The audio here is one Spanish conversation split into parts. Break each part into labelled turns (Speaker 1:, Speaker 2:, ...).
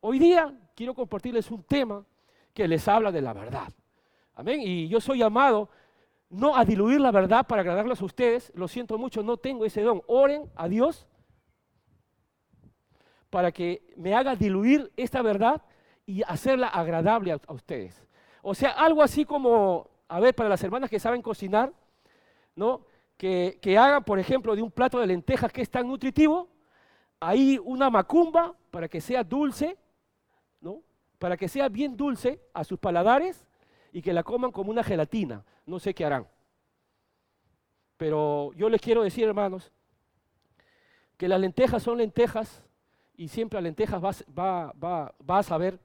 Speaker 1: Hoy día quiero compartirles un tema que les habla de la verdad. Amén. Y yo soy llamado no a diluir la verdad para agradarles a ustedes. Lo siento mucho, no tengo ese don. Oren a Dios para que me haga diluir esta verdad y hacerla agradable a, ustedes. O sea, algo así como, a ver, para las hermanas que saben cocinar, ¿no? Que, que hagan, por ejemplo, de un plato de lentejas que es tan nutritivo, ahí una macumba para que sea dulce, ¿no? Para que sea bien dulce a sus paladares y que la coman como una gelatina. No sé qué harán. Pero yo les quiero decir, hermanos, que las lentejas son lentejas y siempre a lentejas va, va, va, a saber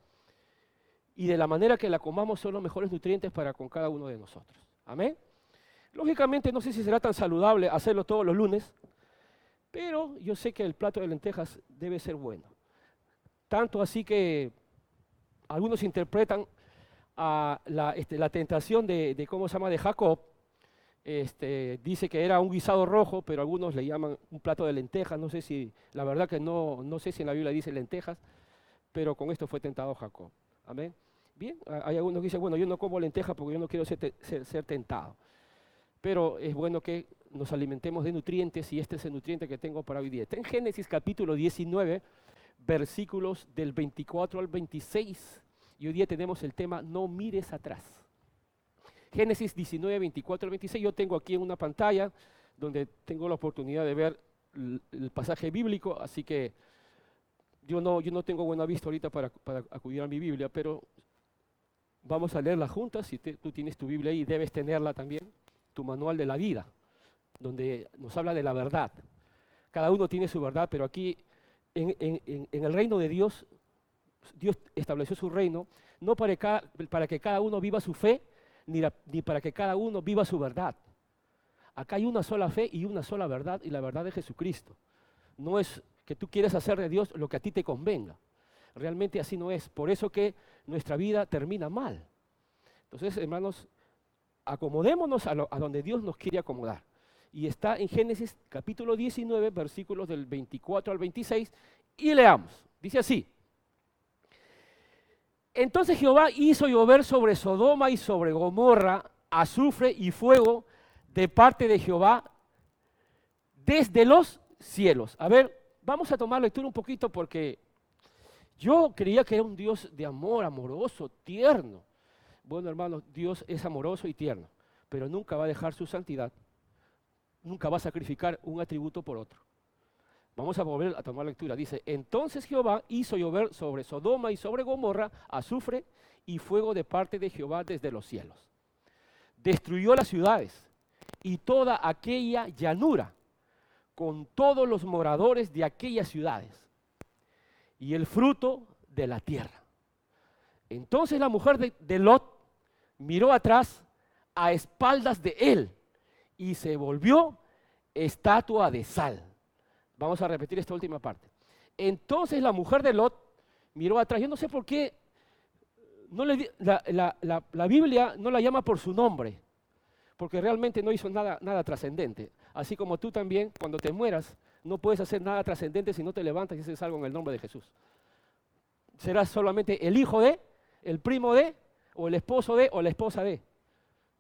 Speaker 1: y de la manera que la comamos son los mejores nutrientes para con cada uno de nosotros. Amén. Lógicamente no sé si será tan saludable hacerlo todos los lunes, pero yo sé que el plato de lentejas debe ser bueno. Tanto así que algunos interpretan este, la tentación de, ¿cómo se llama?, de Jacob, este, dice que era un guisado rojo, pero algunos le llaman un plato de lentejas. No sé si, la verdad que no, no sé si en la Biblia dice lentejas, pero con esto fue tentado Jacob. Amén. Bien, hay algunos que dicen, bueno, yo no como lentejas porque yo no quiero ser, ser, tentado. Pero es bueno que nos alimentemos de nutrientes y este es el nutriente que tengo para hoy día. Está en Génesis capítulo 19, versículos del 24 al 26. Y hoy día tenemos el tema, no mires atrás. Génesis 19, 24 26. Yo tengo aquí en una pantalla donde tengo la oportunidad de ver el, pasaje bíblico, así que yo no, yo no tengo buena vista ahorita para, acudir a mi Biblia, pero vamos a leerla juntas. Si tú tienes tu Biblia ahí, debes tenerla también, tu manual de la vida, donde nos habla de la verdad. Cada uno tiene su verdad, pero aquí en, el reino de Dios, Dios estableció su reino, no para, que cada uno viva su fe, ni, para que cada uno viva su verdad. Acá hay una sola fe y una sola verdad, y la verdad de Jesucristo. No es que tú quieres hacer de Dios lo que a ti te convenga. Realmente así no es. Por eso que nuestra vida termina mal. Entonces, hermanos, acomodémonos a donde Dios nos quiere acomodar. Y está en Génesis capítulo 19, versículos del 24 al 26, y leamos. Dice así. Entonces Jehová hizo llover sobre Sodoma y sobre Gomorra azufre y fuego de parte de Jehová desde los cielos. A ver, vamos a tomar lectura un poquito porque yo creía que era un Dios de amor, amoroso, tierno. Bueno, hermanos, Dios es amoroso y tierno, pero nunca va a dejar su santidad, nunca va a sacrificar un atributo por otro. Vamos a volver a tomar lectura. Dice, entonces Jehová hizo llover sobre Sodoma y sobre Gomorra azufre y fuego de parte de Jehová desde los cielos. Destruyó las ciudades y toda aquella llanura con todos los moradores de aquellas ciudades y el fruto de la tierra. Entonces la mujer de, de Lot miró atrás a espaldas de él y se volvió estatua de sal Vamos a repetir esta última parte. Entonces la mujer de Lot miró atrás. Yo no sé por qué no le, la, Biblia no la llama por su nombre, porque realmente no hizo nada, nada trascendente. Así como tú también, cuando te mueras, no puedes hacer nada trascendente si no te levantas y haces algo en el nombre de Jesús. Serás solamente el hijo de, el primo de, o el esposo de, o la esposa de.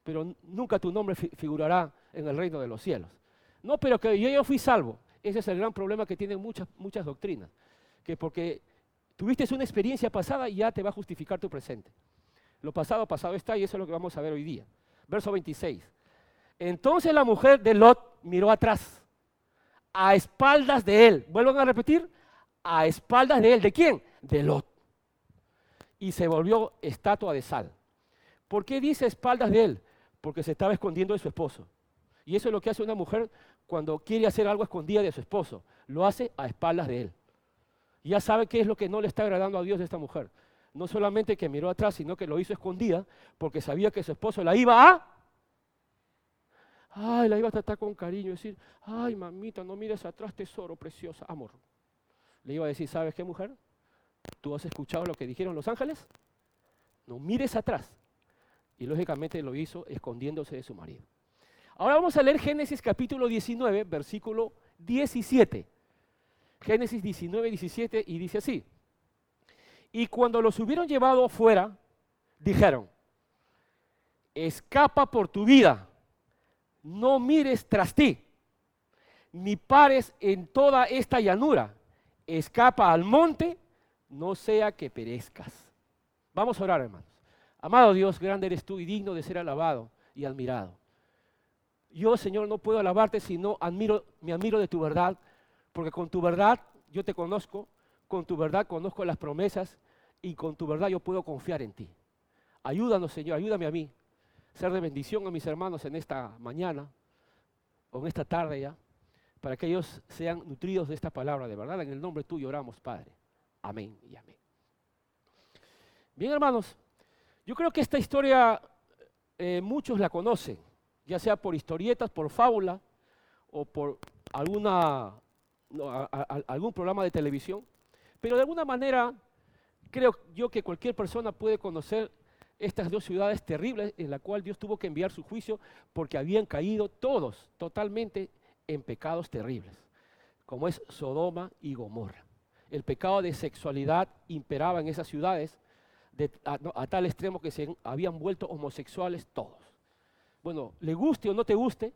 Speaker 1: Pero nunca tu nombre figurará en el reino de los cielos. No, pero que yo, yo fui salvo. Ese es el gran problema que tienen muchas, muchas doctrinas, que porque tuviste una experiencia pasada ya te va a justificar tu presente. Lo pasado, pasado está y eso es lo que vamos a ver hoy día. Verso 26. Entonces la mujer de Lot miró atrás, a espaldas de él. Vuelvan a repetir, a espaldas de él. ¿De quién? De Lot. Y se volvió estatua de sal. ¿Por qué dice espaldas de él? Porque se estaba escondiendo de su esposo. Y eso es lo que hace una mujer cuando quiere hacer algo escondida de su esposo. Lo hace a espaldas de él. ya sabe qué es lo que no le está agradando a Dios de esta mujer. No solamente que miró atrás, sino que lo hizo escondida porque sabía que su esposo la iba a... Ay, la iba a tratar con cariño, decir, ay, mamita, no mires atrás, tesoro, preciosa, amor. Le iba a decir, ¿sabes qué, mujer? ¿Tú has escuchado lo que dijeron los ángeles? No mires atrás. Y lógicamente lo hizo escondiéndose de su marido. Ahora vamos a leer Génesis capítulo 19, versículo 17. Génesis 19, 17 y dice así. Y cuando los hubieron llevado fuera, dijeron, escapa por tu vida, no mires tras ti, ni pares en toda esta llanura, escapa al monte, no sea que perezcas. Vamos a orar, hermanos. Amado Dios, grande eres tú y digno de ser alabado y admirado. Yo, Señor, no puedo alabarte si no admiro, me admiro de tu verdad, porque con tu verdad yo te conozco, con tu verdad conozco las promesas y con tu verdad yo puedo confiar en ti. Ayúdanos, Señor, ayúdame a mí, ser de bendición a mis hermanos en esta mañana o en esta tarde ya, para que ellos sean nutridos de esta palabra de verdad. En el nombre tuyo oramos, Padre. Amén y amén. Bien, hermanos, yo creo que esta historia eh, muchos la conocen, ya sea por historietas, por fábula o por algún programa de televisión, pero de alguna manera creo yo que cualquier persona puede conocer estas dos ciudades terribles en las cuales Dios tuvo que enviar su juicio porque habían caído todos totalmente en pecados terribles, como es Sodoma y Gomorra. El pecado de sexualidad imperaba en esas ciudades a, tal extremo que se habían vuelto homosexuales todos. Bueno, le guste o no te guste,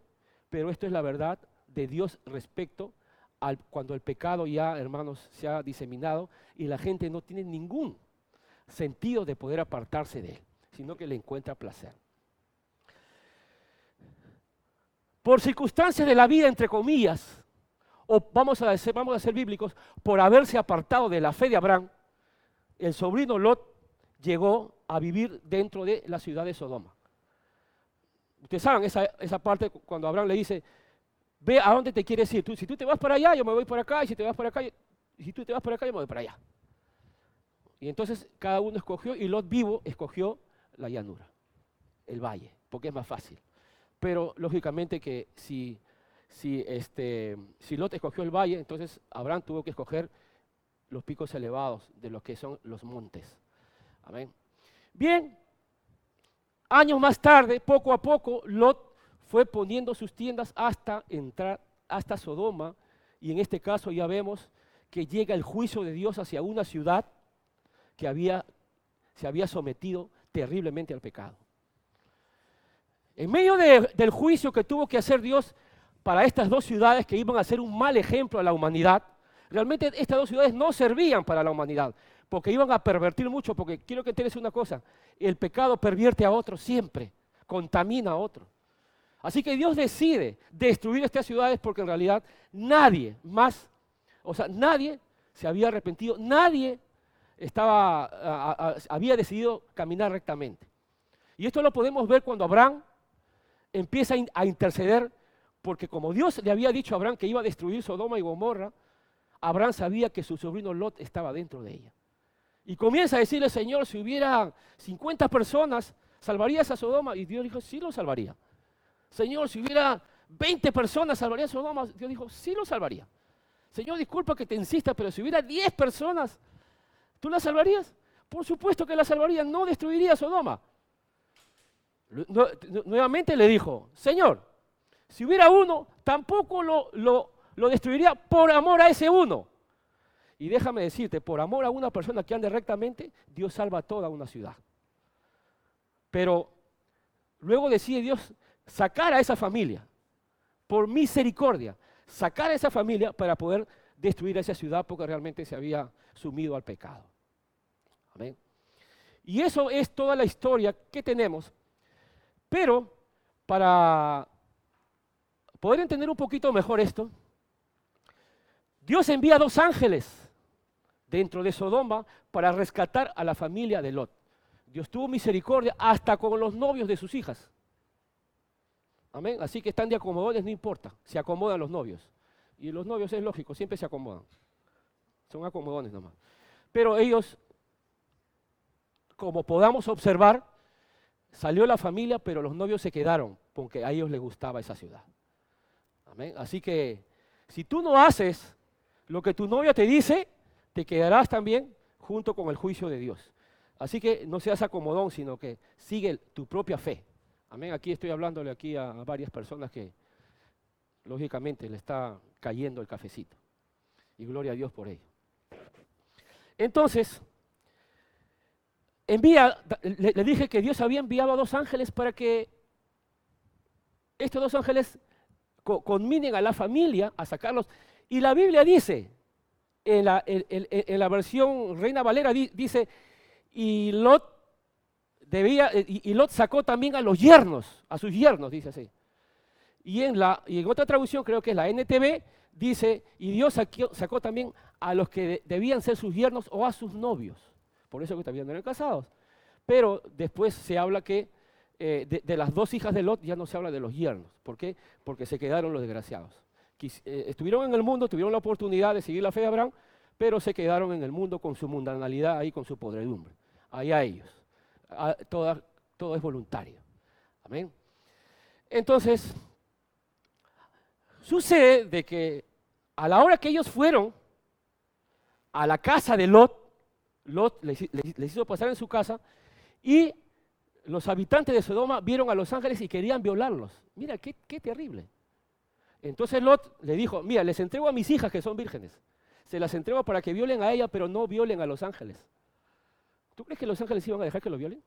Speaker 1: pero esto es la verdad de Dios respecto al cuando el pecado ya, hermanos, se ha diseminado y la gente no tiene ningún sentido de poder apartarse de él, sino que le encuentra placer. Por circunstancias de la vida, entre comillas, o vamos a, ser, vamos a ser bíblicos, por haberse apartado de la fe de Abraham, el sobrino Lot llegó a vivir dentro de la ciudad de Sodoma. Ustedes saben esa, esa parte cuando Abraham le dice, ve a dónde te quieres ir. Tú, si tú te vas para allá, yo me voy por acá, y si te vas para acá, si tú te vas para acá, yo me voy para allá. Y entonces cada uno escogió, y Lot vivo escogió la llanura, el valle, porque es más fácil. Pero lógicamente que si, si, este, si Lot escogió el valle, entonces Abraham tuvo que escoger los picos elevados de lo que son los montes. Bien, años más tarde, poco a poco, Lot fue poniendo sus tiendas hasta entrar hasta Sodoma y en este caso ya vemos que llega el juicio de Dios hacia una ciudad que había, se había sometido terriblemente al pecado. En medio del juicio que tuvo que hacer Dios para estas dos ciudades que iban a ser un mal ejemplo a la humanidad, realmente estas dos ciudades no servían para la humanidad porque iban a pervertir mucho, porque quiero que entiendas una cosa, el pecado pervierte a otro siempre, contamina a otro. Así que Dios decide destruir estas ciudades porque en realidad nadie más, o sea, nadie se había arrepentido, nadie estaba, había decidido caminar rectamente. Y esto lo podemos ver cuando Abraham empieza a interceder, porque como Dios le había dicho a Abraham que iba a destruir Sodoma y Gomorra, Abraham sabía que su sobrino Lot estaba dentro de ella. Y comienza a decirle, Señor, si hubiera 50 personas, ¿salvarías a Sodoma? Y Dios dijo, sí lo salvaría. Señor, si hubiera 20 personas, ¿salvarías a Sodoma? Dios dijo, sí lo salvaría. Señor, disculpa que te insista, pero si hubiera 10 personas, ¿tú la salvarías? Por supuesto que la salvaría, no destruiría Sodoma. Nuevamente le dijo, Señor, si hubiera uno, tampoco lo, lo, lo destruiría por amor a ese uno. Y déjame decirte, por amor a una persona que ande rectamente, Dios salva a toda una ciudad. Pero luego decide Dios sacar a esa familia, por misericordia, sacar a esa familia para poder destruir a esa ciudad porque realmente se había sumido al pecado. Amén. Y eso es toda la historia que tenemos. Pero para poder entender un poquito mejor esto, Dios envía dos ángeles dentro de Sodoma para rescatar a la familia de Lot. Dios tuvo misericordia hasta con los novios de sus hijas. Amén. Así que están de acomodones, no importa, se acomodan los novios. Y los novios es lógico, siempre se acomodan. Son acomodones nomás. Pero ellos, como podamos observar, salió la familia, pero los novios se quedaron porque a ellos les gustaba esa ciudad. Amén. Así que si tú no haces lo que tu novia te dice, te quedarás también junto con el juicio de Dios. Así que no seas acomodón, sino que sigue tu propia fe. Amén. Aquí estoy hablándole aquí a, varias personas que lógicamente le está cayendo el cafecito. Y gloria a Dios por ello. Entonces, envía, le, dije que Dios había enviado a dos ángeles para que estos dos ángeles co- conminen a la familia a sacarlos. Y la Biblia dice, en la, versión Reina Valera, di- dice, y Lot debía, eh, y, Lot sacó también a los yernos, a sus yernos, dice así. Y en, la, y en otra traducción, creo que es la NTV, dice, y Dios sacó también a los que de- debían ser sus yernos o a sus novios. Por eso que todavía no eran casados. Pero después se habla que eh, de las dos hijas de Lot ya no se habla de los yernos. ¿Por qué? Porque se quedaron los desgraciados. Eh, estuvieron en el mundo, tuvieron la oportunidad de seguir la fe de Abraham, pero se quedaron en el mundo con su mundanalidad ahí, con su podredumbre. Allá ellos. Ah, toda- todo es voluntario. Amén. Entonces, sucede de que a la hora que ellos fueron a la casa de Lot, Lot les, hizo pasar en su casa y los habitantes de Sodoma vieron a los ángeles y querían violarlos. Mira, qué terrible. Entonces Lot le dijo, mira, les entrego a mis hijas que son vírgenes. Se las entrego para que violen a ella, pero no violen a los ángeles. ¿Tú crees que los ángeles iban a dejar que lo violen?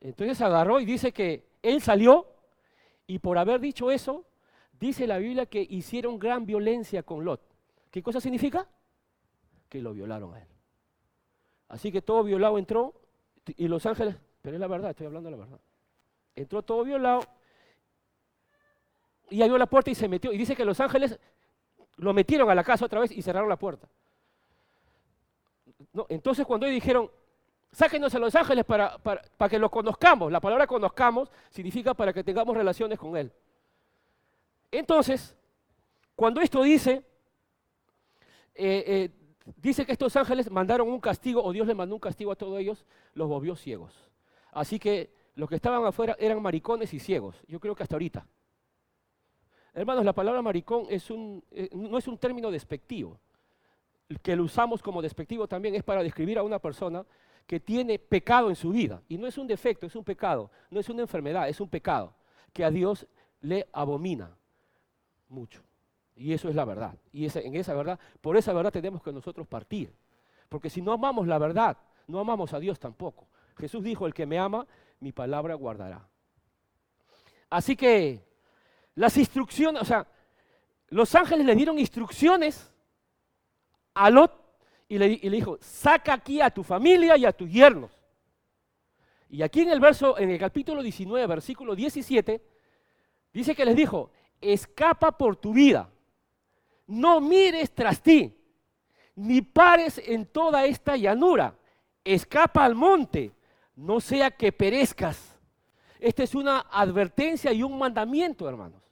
Speaker 1: Entonces agarró y dice que él salió y por haber dicho eso, dice la Biblia que hicieron gran violencia con Lot. ¿Qué cosa significa? Que lo violaron a él. Así que todo violado entró y los ángeles, pero es la verdad, estoy hablando de la verdad. Entró todo violado y abrió la puerta y se metió. Y dice que los ángeles lo metieron a la casa otra vez y cerraron la puerta. Entonces cuando ellos dijeron, sáquenos a los ángeles para, para, para que los conozcamos, la palabra conozcamos significa para que tengamos relaciones con Él. Entonces, cuando esto dice, eh, eh, dice que estos ángeles mandaron un castigo, o Dios les mandó un castigo a todos ellos, los volvió ciegos. Así que los que estaban afuera eran maricones y ciegos. Yo creo que hasta ahorita. Hermanos, la palabra maricón eh, no es un término despectivo. Que lo usamos como despectivo también es para describir a una persona que tiene pecado en su vida. Y no es un defecto, es un pecado. No es una enfermedad, es un pecado que a Dios le abomina mucho. Y eso es la verdad. Y en esa verdad, por esa verdad tenemos que nosotros partir. Porque si no amamos la verdad, no amamos a Dios tampoco. Jesús dijo, el que me ama, mi palabra guardará. Así que las instrucciones, o sea, los ángeles le dieron instrucciones a Lot y le, dijo, saca aquí a tu familia y a tus yernos. Y aquí en el verso, en el capítulo 19, versículo 17, dice que les dijo, escapa por tu vida, no mires tras ti, ni pares en toda esta llanura, escapa al monte, no sea que perezcas. Esta es una advertencia y un mandamiento, hermanos.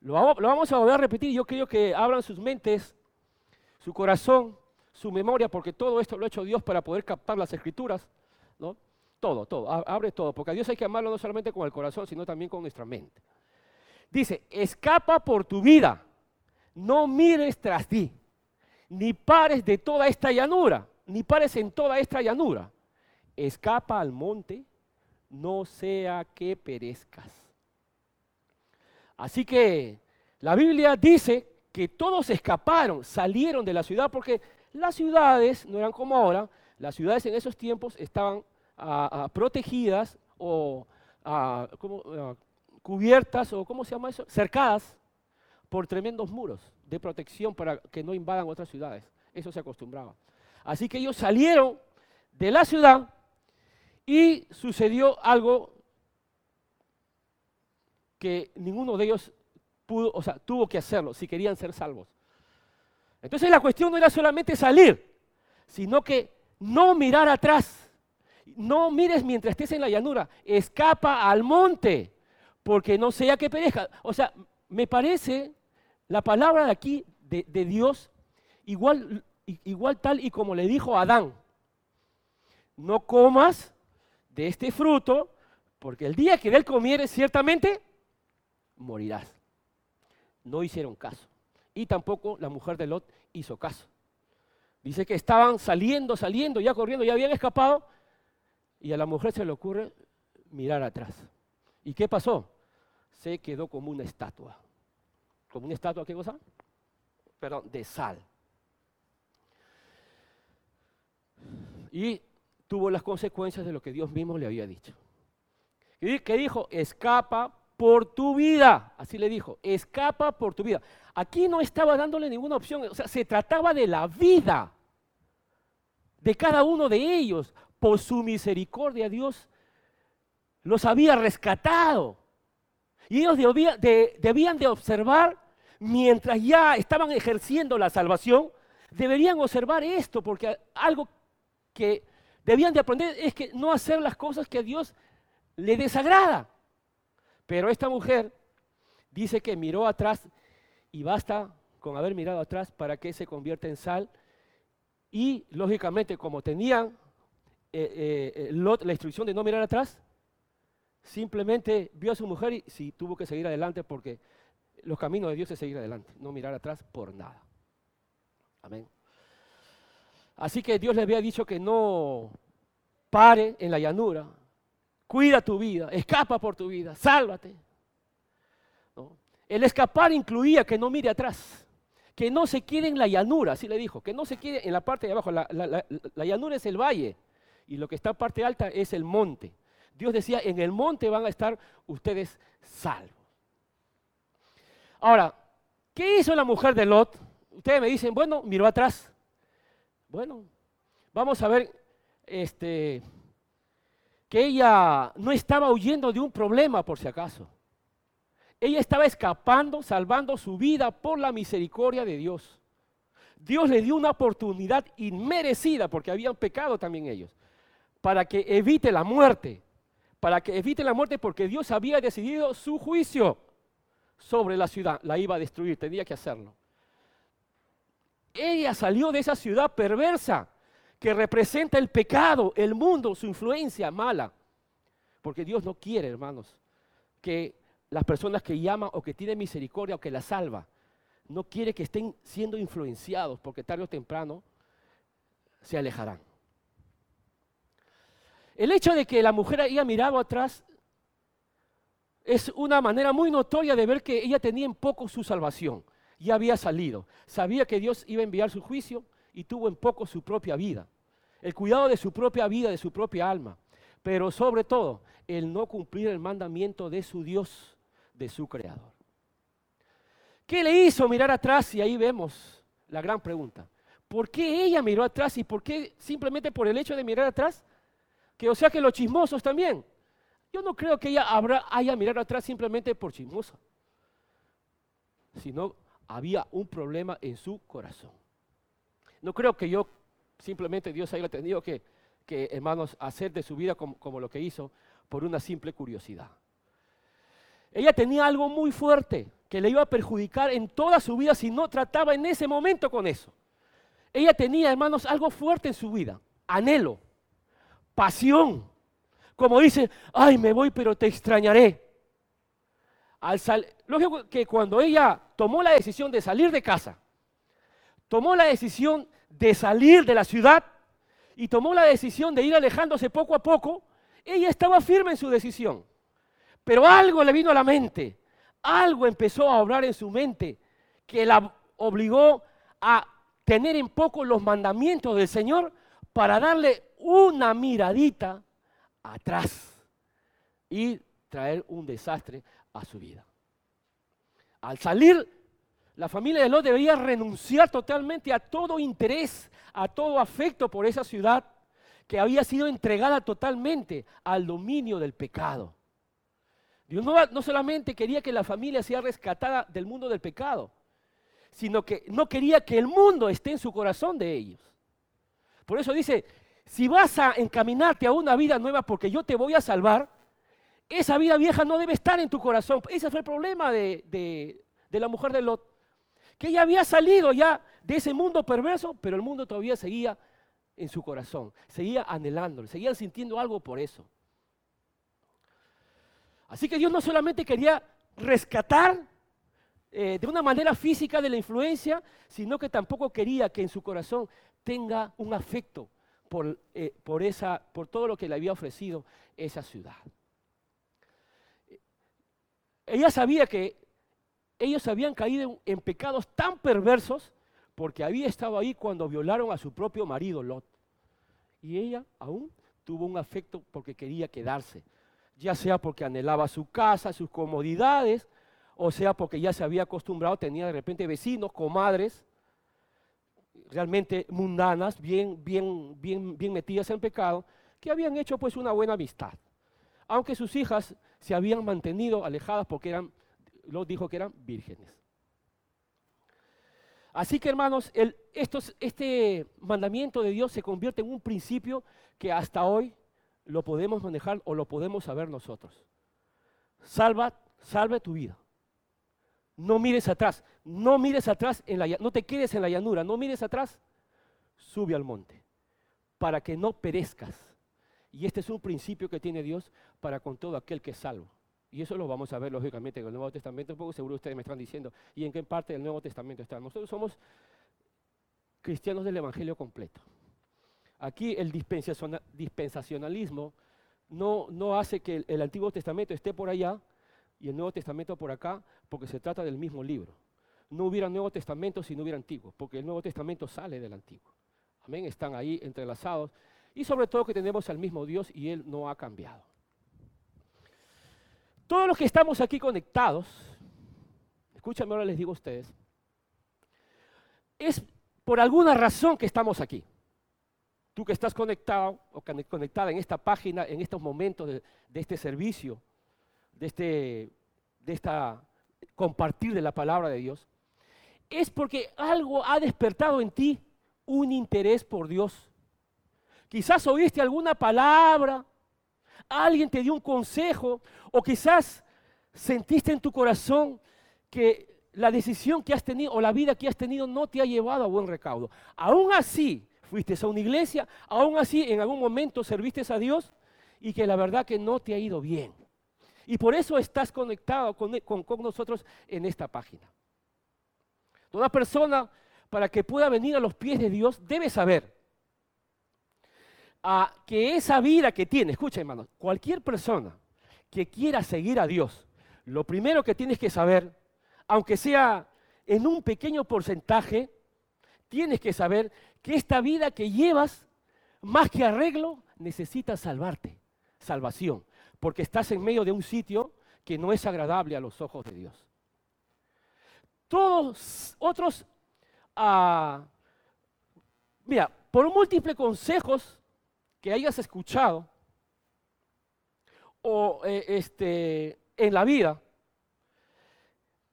Speaker 1: Lo vamos, lo vamos a volver a repetir. Yo creo que abran sus mentes, su corazón, su memoria, porque todo esto lo ha hecho Dios para poder captar las escrituras. ¿no? Todo, todo. Abre todo. Porque a Dios hay que amarlo no solamente con el corazón, sino también con nuestra mente. Dice, escapa por tu vida. No mires tras ti. Ni pares de toda esta llanura. Ni pares en toda esta llanura. Escapa al monte no sea que perezcas. Así que la Biblia dice que todos escaparon, salieron de la ciudad, porque las ciudades no eran como ahora, las ciudades en esos tiempos estaban ah, ah, protegidas o ah, cubiertas o ¿cómo se llama eso? Cercadas por tremendos muros de protección para que no invadan otras ciudades. Eso se acostumbraba. Así que ellos salieron de la ciudad y sucedió algo ninguno de ellos pudo, o sea, tuvo que hacerlo si querían ser salvos. Entonces la cuestión no era solamente salir, sino que no mirar atrás. No mires mientras estés en la llanura, escapa al monte, porque no sea que perezca. O sea, me parece la palabra de aquí de, Dios igual, igual tal y como le dijo a Adán. No comas de este fruto, porque el día que él comieres ciertamente morirás. No hicieron caso. Y tampoco la mujer de Lot hizo caso. Dice que estaban saliendo, saliendo, ya corriendo, ya habían escapado, y a la mujer se le ocurre mirar atrás. ¿Y qué pasó? Se quedó como una estatua. ¿Como una estatua qué cosa? Perdón, de sal. Y tuvo las consecuencias de lo que Dios mismo le había dicho. ¿Qué dijo? Escapa por tu vida. Así le dijo, escapa por tu vida. Aquí no estaba dándole ninguna opción, o sea, se trataba de la vida de cada uno de ellos. Por su misericordia Dios los había rescatado. Y ellos debían de observar, mientras ya estaban ejerciendo la salvación, deberían observar esto, porque algo que debían de aprender es que no hacer las cosas que a Dios le desagrada. Pero esta mujer dice que miró atrás y basta con haber mirado atrás para que se convierta en sal. Y lógicamente, como tenían eh, eh, la instrucción de no mirar atrás, simplemente vio a su mujer y sí tuvo que seguir adelante porque los caminos de Dios es seguir adelante, no mirar atrás por nada. Amén. Así que Dios le había dicho que no pare en la llanura, cuida tu vida, escapa por tu vida, sálvate. El escapar incluía que no mire atrás, que no se quede en la llanura, así le dijo, que no se quede en la parte de abajo. La, la llanura es el valle y lo que está en parte alta es el monte. Dios decía, en el monte van a estar ustedes salvos. Ahora, ¿qué hizo la mujer de Lot? Ustedes me dicen, bueno, miró atrás. Bueno, vamos a ver este, que ella no estaba huyendo de un problema por si acaso. Ella estaba escapando, salvando su vida por la misericordia de Dios. Dios le dio una oportunidad inmerecida, porque habían pecado también ellos, para que evite la muerte, para que evite la muerte porque Dios había decidido su juicio sobre la ciudad, la iba a destruir, tenía que hacerlo. Ella salió de esa ciudad perversa que representa el pecado, el mundo, su influencia mala. Porque Dios no quiere, hermanos, que las personas que llaman o que tienen misericordia o que la salva, no quiere que estén siendo influenciados porque tarde o temprano se alejarán. El hecho de que la mujer haya mirado atrás es una manera muy notoria de ver que ella tenía en poco su salvación. Ya había salido. Sabía que Dios iba a enviar su juicio y tuvo en poco su propia vida. El cuidado de su propia vida, de su propia alma. Pero sobre todo, el no cumplir el mandamiento de su Dios, de su Creador. ¿Qué le hizo mirar atrás? Y ahí vemos la gran pregunta. ¿Por qué ella miró atrás y por qué simplemente por el hecho de mirar atrás que o sea que los chismosos también. Yo no creo que ella habrá, haya mirado atrás simplemente por chismosa, sino había un problema en su corazón. No creo que yo simplemente Dios haya tenido que, que hermanos, hacer de su vida como, como lo que hizo por una simple curiosidad. Ella tenía algo muy fuerte que le iba a perjudicar en toda su vida si no trataba en ese momento con eso. Ella tenía, hermanos, algo fuerte en su vida, anhelo, pasión. Como dice, ay, me voy, pero te extrañaré. Al Lógico que cuando ella tomó la decisión de salir de casa, tomó la decisión de salir de la ciudad y tomó la decisión de ir alejándose poco a poco, ella estaba firme en su decisión. Pero algo le vino a la mente, algo empezó a obrar en su mente que la obligó a tener en poco los mandamientos del Señor para darle una miradita atrás y traer un desastre a su vida. Al salir, la familia de Lot debía renunciar totalmente a todo interés, a todo afecto por esa ciudad que había sido entregada totalmente al dominio del pecado. Dios no, solamente quería que la familia sea rescatada del mundo del pecado, sino que no quería que el mundo esté en su corazón de ellos. Por eso dice, si vas a encaminarte a una vida nueva porque yo te voy a salvar, esa vida vieja no debe estar en tu corazón. Ese fue el problema de, la mujer de Lot. Que ella había salido ya de ese mundo perverso, pero el mundo todavía seguía en su corazón, seguía anhelándolo, seguía sintiendo algo por eso. Así que Dios no solamente quería rescatar eh, de una manera física de la influencia, sino que tampoco quería que en su corazón tenga un afecto por, eh, por, esa, por todo lo que le había ofrecido esa ciudad. Ella sabía que ellos habían caído en, pecados tan perversos porque había estado ahí cuando violaron a su propio marido Lot. Y ella aún tuvo un afecto porque quería quedarse, ya sea porque anhelaba su casa, sus comodidades, o sea porque ya se había acostumbrado, tenía de repente vecinos, comadres, realmente mundanas, bien, bien, bien, bien metidas en pecado, que habían hecho pues una buena amistad. Aunque sus hijas se habían mantenido alejadas porque eran, lo dijo que eran vírgenes. Así que hermanos, este mandamiento de Dios se convierte en un principio que hasta hoy lo podemos manejar o lo podemos saber nosotros. Salva, salve tu vida. No mires atrás, no mires atrás, en la, no te quedes en la llanura, no mires atrás, sube al monte, para que no perezcas. Y este es un principio que tiene Dios para con todo aquel que es salvo. Y eso lo vamos a ver lógicamente en el Nuevo Testamento, un poco seguro ustedes me están diciendo, y en qué parte del Nuevo Testamento está. Nosotros somos cristianos del Evangelio completo. Aquí el dispensacionalismo no, no hace que el Antiguo Testamento esté por allá y el Nuevo Testamento por acá, porque se trata del mismo libro. No hubiera Nuevo Testamento si no hubiera Antiguo, porque el Nuevo Testamento sale del Antiguo. Amén, están ahí entrelazados. Y sobre todo que tenemos al mismo Dios y Él no ha cambiado. Todos los que estamos aquí conectados, escúchame ahora les digo a ustedes, es por alguna razón que estamos aquí. Tú que estás conectado o conectada en esta página, en estos momentos de, de este servicio, de, este, de esta compartir de la palabra de Dios, es porque algo ha despertado en ti un interés por Dios. Quizás oíste alguna palabra, alguien te dio un consejo, o quizás sentiste en tu corazón que la decisión que has tenido o la vida que has tenido no te ha llevado a buen recaudo. Aún así, fuiste a una iglesia, aún así en algún momento serviste a Dios y que la verdad que no te ha ido bien. Y por eso estás conectado con, nosotros en esta página. Toda persona, para que pueda venir a los pies de Dios, debe saber que esa vida que tiene, escucha hermanos, cualquier persona que quiera seguir a Dios, lo primero que tienes que saber, aunque sea en un pequeño porcentaje, tienes que saber que esta vida que llevas, más que arreglo, necesita salvarte, salvación porque estás en medio de un sitio que no es agradable a los ojos de Dios. Todos otros, uh, mira, por múltiples consejos que hayas escuchado o eh, este, en la vida,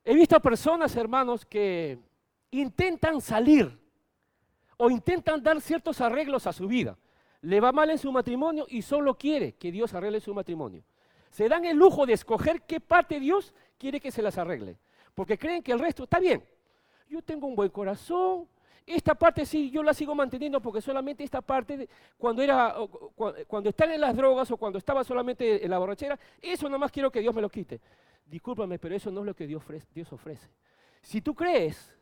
Speaker 1: he visto personas, hermanos, que intentan salir o intentan dar ciertos arreglos a su vida le va mal en su matrimonio y solo quiere que Dios arregle su matrimonio. Se dan el lujo de escoger qué parte Dios quiere que se las arregle, porque creen que el resto está bien. Yo tengo un buen corazón, esta parte sí, yo la sigo manteniendo porque solamente esta parte, cuando, era, cuando están en las drogas o cuando estaba solamente en la borrachera, eso nomás quiero que Dios me lo quite. Discúlpame, pero eso no es lo que Dios ofrece. Dios ofrece. Si tú crees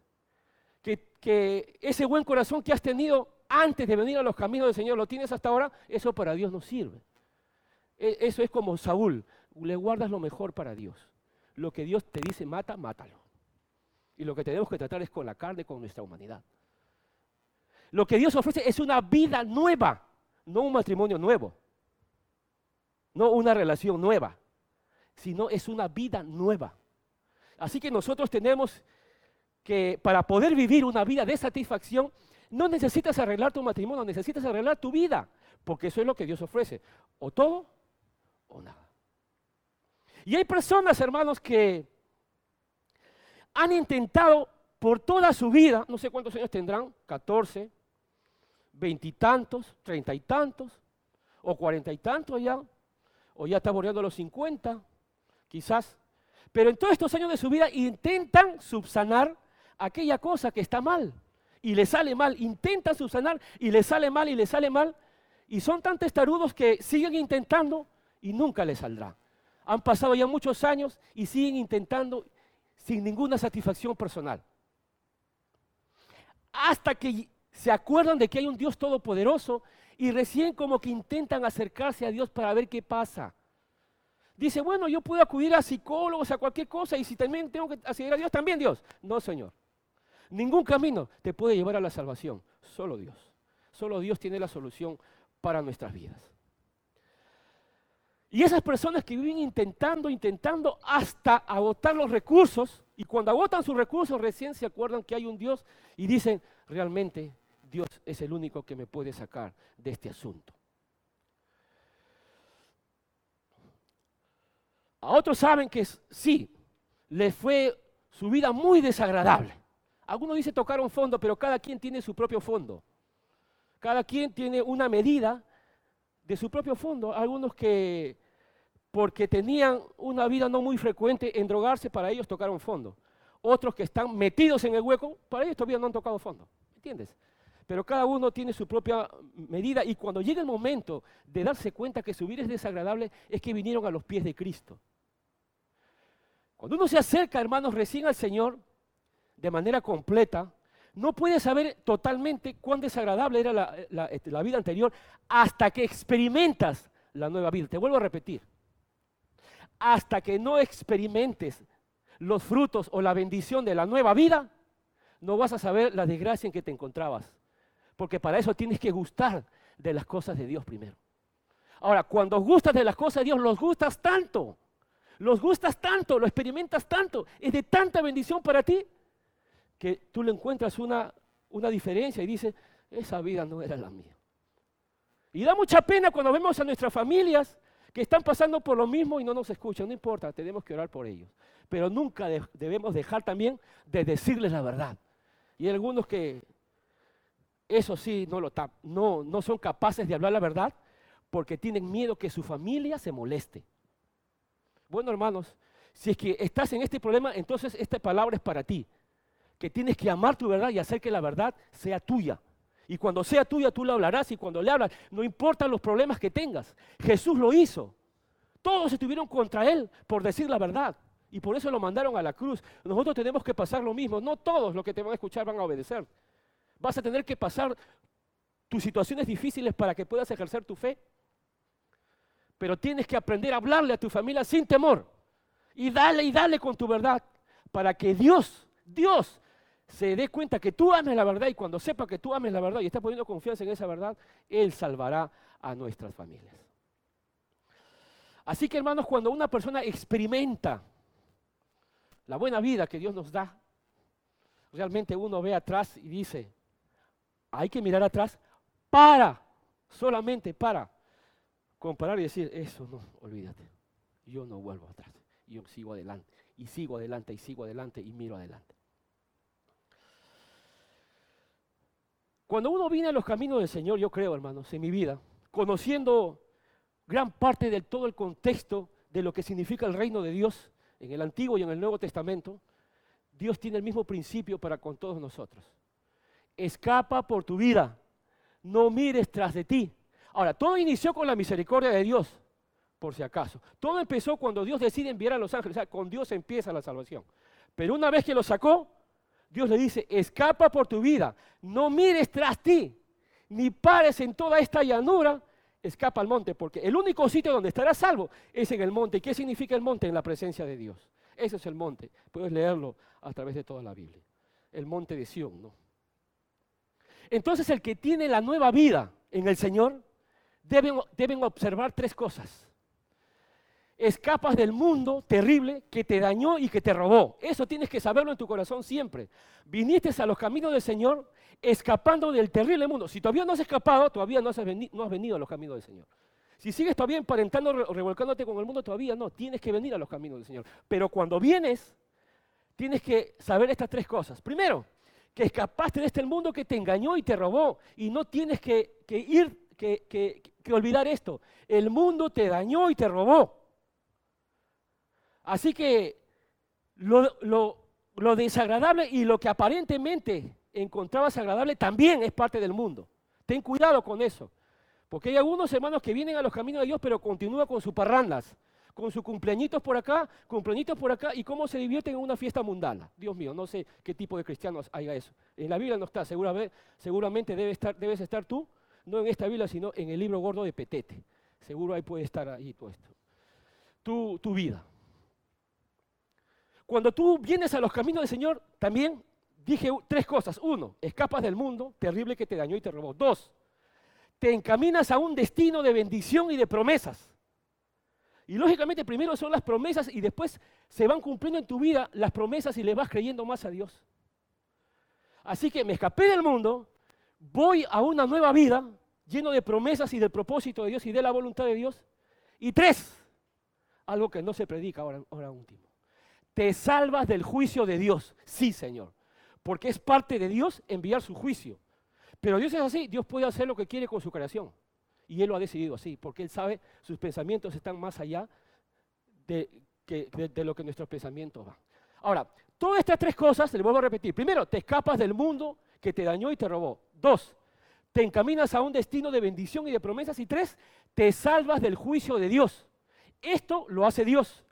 Speaker 1: que, que ese buen corazón que has tenido antes de venir a los caminos del Señor, lo tienes hasta ahora, eso para Dios no sirve. E, eso es como Saúl, le guardas lo mejor para Dios. Lo que Dios te dice mata, mátalo. Y lo que tenemos que tratar es con la carne, con nuestra humanidad. Lo que Dios ofrece es una vida nueva, no un matrimonio nuevo, no una relación nueva, sino es una vida nueva. Así que nosotros tenemos que, para poder vivir una vida de satisfacción, no necesitas arreglar tu matrimonio, necesitas arreglar tu vida, porque eso es lo que Dios ofrece, o todo o nada. Y hay personas, hermanos, que han intentado por toda su vida, no sé cuántos años tendrán, 14, veintitantos, treinta y tantos, o cuarenta y tantos ya, o ya está bordeando los 50, quizás. Pero en todos estos años de su vida intentan subsanar aquella cosa que está mal y le sale mal, intentan subsanar y le sale mal y le sale mal. Y son tan testarudos que siguen intentando y nunca les saldrá. Han pasado ya muchos años y siguen intentando sin ninguna satisfacción personal. Hasta que se acuerdan de que hay un Dios todopoderoso y recién como que intentan acercarse a Dios para ver qué pasa. Dice, bueno, yo puedo acudir a psicólogos, a cualquier cosa, y si también tengo que acceder a Dios, también Dios. No, Señor. Ningún camino te puede llevar a la salvación, solo Dios. Solo Dios tiene la solución para nuestras vidas. Y esas personas que viven intentando, intentando hasta agotar los recursos, y cuando agotan sus recursos recién se acuerdan que hay un Dios y dicen, realmente Dios es el único que me puede sacar de este asunto. A otros saben que sí, les fue su vida muy desagradable. Algunos dicen tocar un fondo, pero cada quien tiene su propio fondo. Cada quien tiene una medida de su propio fondo. Algunos que, porque tenían una vida no muy frecuente en drogarse, para ellos tocaron fondo. Otros que están metidos en el hueco, para ellos todavía no han tocado fondo. ¿Entiendes? Pero cada uno tiene su propia medida y cuando llega el momento de darse cuenta que su vida es desagradable, es que vinieron a los pies de Cristo. Cuando uno se acerca, hermanos, recién al Señor, de manera completa, no puede saber totalmente cuán desagradable era este, la, vida anterior hasta que experimentas la nueva vida. Te vuelvo a repetir. Hasta que no experimentes los frutos o la bendición de la nueva vida, no vas a saber la desgracia en que te encontrabas. Porque para eso tienes que gustar de las cosas de Dios primero. Ahora, cuando gustas de las cosas de Dios, los gustas tanto, los gustas tanto, lo experimentas tanto, es de tanta bendición para ti, que tú le encuentras una, una diferencia y dices, esa vida no era la mía. Y da mucha pena cuando vemos a nuestras familias que están pasando por lo mismo y no nos escuchan. No importa, tenemos que orar por ellos. Pero nunca debemos dejar también de decirles la verdad. Y hay algunos que, eso sí, no, lo no, no son capaces de hablar la verdad porque tienen miedo que su familia se moleste. Bueno, hermanos, si es que estás en este problema, entonces esta palabra es para ti que tienes que amar tu verdad y hacer que la verdad sea tuya. Y cuando sea tuya, tú la hablarás y cuando le hablas, no importan los problemas que tengas. Jesús lo hizo. Todos estuvieron contra él por decir la verdad. Y por eso lo mandaron a la cruz. Nosotros tenemos que pasar lo mismo. No todos los que te van a escuchar van a obedecer. Vas a tener que pasar tus situaciones difíciles para que puedas ejercer tu fe. Pero tienes que aprender a hablarle a tu familia sin temor. Y dale y dale con tu verdad. Para que Dios, Dios se dé cuenta que tú ames la verdad y cuando sepa que tú ames la verdad y estás poniendo confianza en esa verdad, Él salvará a nuestras familias. Así que hermanos, cuando una persona experimenta la buena vida que Dios nos da, realmente uno ve atrás y dice, hay que mirar atrás para, solamente para comparar y decir, eso no, olvídate, yo no vuelvo atrás, yo sigo adelante, y sigo adelante, y sigo adelante, y miro adelante. Cuando uno viene a los caminos del Señor, yo creo, hermanos, en mi vida, conociendo gran parte de todo el contexto de lo que significa el reino de Dios en el Antiguo y en el Nuevo Testamento, Dios tiene el mismo principio para con todos nosotros. Escapa por tu vida, no mires tras de ti. Ahora, todo inició con la misericordia de Dios, por si acaso. Todo empezó cuando Dios decide enviar a los ángeles, o sea, con Dios empieza la salvación. Pero una vez que lo sacó, Dios le dice, escapa por tu vida, no mires tras ti, ni pares en toda esta llanura, escapa al monte, porque el único sitio donde estarás salvo es en el monte. ¿Qué significa el monte? En la presencia de Dios. Ese es el monte. Puedes leerlo a través de toda la Biblia. El monte de Sión, ¿no? Entonces el que tiene la nueva vida en el Señor, deben, deben observar tres cosas escapas del mundo terrible que te dañó y que te robó. Eso tienes que saberlo en tu corazón siempre. Viniste a los caminos del Señor escapando del terrible mundo. Si todavía no has escapado, todavía no has, venido, a los caminos del Señor. Si sigues todavía emparentando, revolcándote con el mundo, todavía no. Tienes que venir a los caminos del Señor. Pero cuando vienes, tienes que saber estas tres cosas. Primero, que escapaste de este mundo que te engañó y te robó. Y no tienes que, ir, que olvidar esto. El mundo te dañó y te robó. Así que lo, desagradable y lo que aparentemente encontrabas agradable también es parte del mundo. Ten cuidado con eso. Porque hay algunos hermanos que vienen a los caminos de Dios, pero continúan con sus parrandas, con sus cumpleañitos por acá, cumpleañitos por acá, y cómo se divierten en una fiesta mundana. Dios mío, no sé qué tipo de cristianos haya eso. En la Biblia no está, seguramente, debes estar tú, no en esta Biblia, sino en el libro gordo de Petete. Seguro ahí puede estar ahí todo esto. Tu, tu vida. Cuando tú vienes a los caminos del Señor, también dije tres cosas. Uno, escapas del mundo terrible que te dañó y te robó. Dos, te encaminas a un destino de bendición y de promesas. Y lógicamente primero son las promesas y después se van cumpliendo en tu vida las promesas y le vas creyendo más a Dios. Así que me escapé del mundo, voy a una nueva vida lleno de promesas y del propósito de Dios y de la voluntad de Dios. Y tres, algo que no se predica ahora, ahora último. Te salvas del juicio de Dios. Sí, Señor. Porque es parte de Dios enviar su juicio. Pero Dios es así, Dios puede hacer lo que quiere con su creación. Y Él lo ha decidido así, porque Él sabe, sus pensamientos están más allá de, lo que nuestros pensamientos van. Ahora, todas estas tres cosas, le vuelvo a repetir. Primero, te escapas del mundo que te dañó y te robó. Dos, te encaminas a un destino de bendición y de promesas. Y tres, te salvas del juicio de Dios. Esto lo hace Dios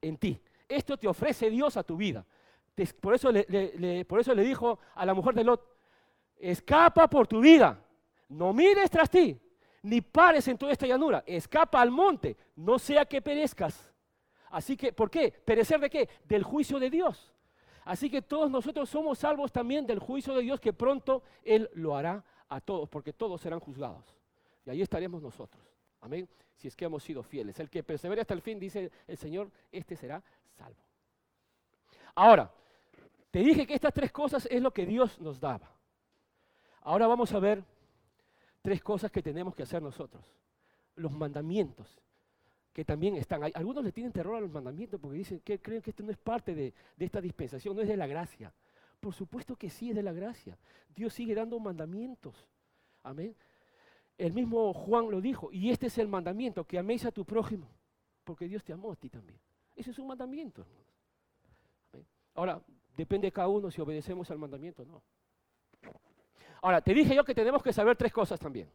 Speaker 1: en ti. Esto te ofrece Dios a tu vida. por, eso le, por eso le dijo a la mujer de Lot, escapa por tu vida, no mires tras ti, ni pares en toda esta llanura, escapa al monte, no sea que perezcas. Así que, ¿por qué? ¿Perecer de qué? Del juicio de Dios. Así que todos nosotros somos salvos también del juicio de Dios que pronto Él lo hará a todos, porque todos serán juzgados. Y ahí estaremos nosotros. Amén. Si es que hemos sido fieles. El que persevere hasta el fin, dice el Señor, este será salvo. Ahora, te dije que estas tres cosas es lo que Dios nos daba. Ahora vamos a ver tres cosas que tenemos que hacer nosotros. Los mandamientos, que también están ahí. Algunos le tienen terror a los mandamientos porque dicen que creen que esto no es parte de, de esta dispensación, no es de la gracia. Por supuesto que sí es de la gracia. Dios sigue dando mandamientos. Amén. El mismo Juan lo dijo, y este es el mandamiento, que améis a tu prójimo, porque Dios te amó a ti también. Ese es un mandamiento, hermanos. Ahora, depende de cada uno si obedecemos al mandamiento o no. Ahora, te dije yo que tenemos que saber tres cosas también.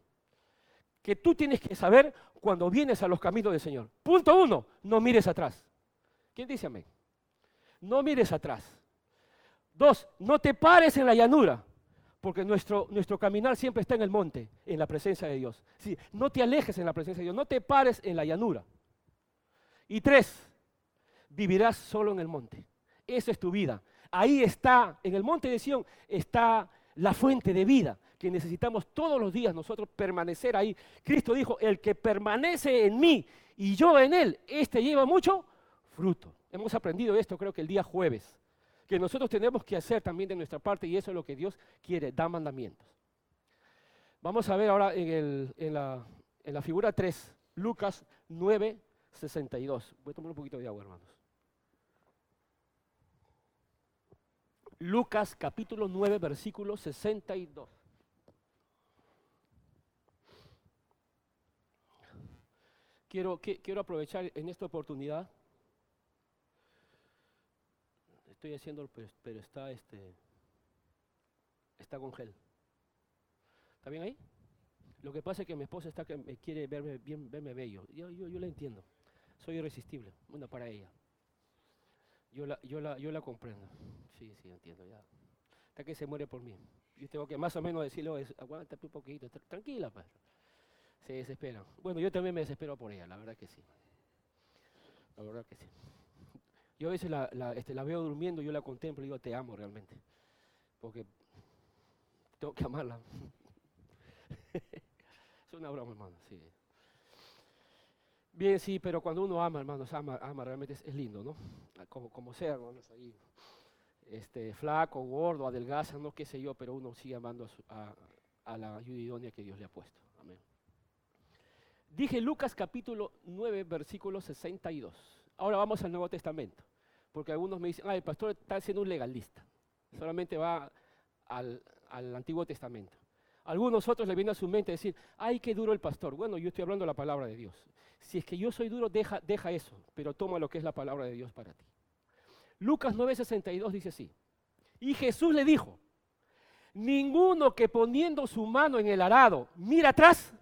Speaker 1: Que tú tienes que saber cuando vienes a los caminos del Señor. Punto uno, no mires atrás. ¿Quién dice amén? No mires atrás. Dos, no te pares en la llanura, porque nuestro, nuestro caminar siempre está en el monte, en la presencia de Dios. No te alejes en la presencia de Dios, no te pares en la llanura. Y tres, vivirás solo en el monte. Esa es tu vida. Ahí está, en el monte de Sión, está la fuente de vida que necesitamos todos los días nosotros permanecer ahí. Cristo dijo, el que permanece en mí y yo en él, este lleva mucho fruto. Hemos aprendido esto creo que el día jueves, que nosotros tenemos que hacer también de nuestra parte y eso es lo que Dios quiere, da mandamientos. Vamos a ver ahora en, la, en la figura 3, Lucas 9, 62. Voy a tomar un poquito de agua, hermanos. Lucas capítulo 9, versículo 62. Quiero, quiero aprovechar en esta oportunidad. Estoy haciendo, pero, está, este, está con gel. ¿Está bien ahí? Lo que pasa es que mi esposa está que me quiere verme bien, verme bello. Yo, yo, yo la entiendo. Soy irresistible, bueno, para ella. Yo la, yo la, yo la comprendo. Sí, sí, entiendo ya. Hasta que se muere por mí. Yo tengo que más o menos decirle, aguántate un poquito, tranquila, padre. Se desespera. Bueno, yo también me desespero por ella, la verdad que sí. La verdad que sí. Yo a veces la, la, este, la veo durmiendo, yo la contemplo y digo, te amo realmente. Porque tengo que amarla. es una broma, hermano, sí. Bien, sí, pero cuando uno ama, hermanos, ama, ama realmente es, lindo, ¿no? Como, como sea, hermanos, ahí este, flaco, gordo, adelgaza, no qué sé yo, pero uno sigue amando a, la ayuda idónea que Dios le ha puesto. Amén. Dije Lucas capítulo 9, versículo 62. Ahora vamos al Nuevo Testamento, porque algunos me dicen, ah, el pastor está siendo un legalista, solamente va al, Antiguo Testamento. Algunos otros le vienen a su mente decir, ay, qué duro el pastor. Bueno, yo estoy hablando de la palabra de Dios. Si es que yo soy duro, deja, eso, pero toma lo que es la palabra de Dios para ti. Lucas 9:62 dice así. Y Jesús le dijo, ninguno que poniendo su mano en el arado mira atrás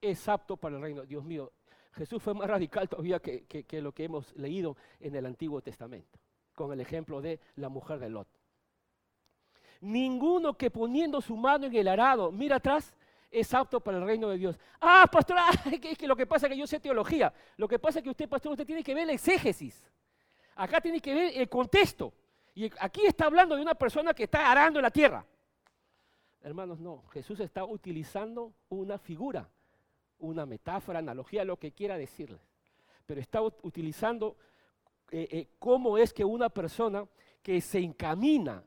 Speaker 1: es apto para el reino. Dios mío, Jesús fue más radical todavía que, lo que hemos leído en el Antiguo Testamento, con el ejemplo de la mujer de Lot. Ninguno que poniendo su mano en el arado mira atrás es apto para el reino de Dios. Ah, pastor, es que lo que pasa es que yo sé teología. Lo que pasa es que usted, pastor, usted tiene que ver el exégesis. Acá tiene que ver el contexto. Y aquí está hablando de una persona que está arando la tierra. Hermanos, no. Jesús está utilizando una figura, una metáfora, analogía, lo que quiera decirles. Pero está utilizando eh, eh, cómo es que una persona que se encamina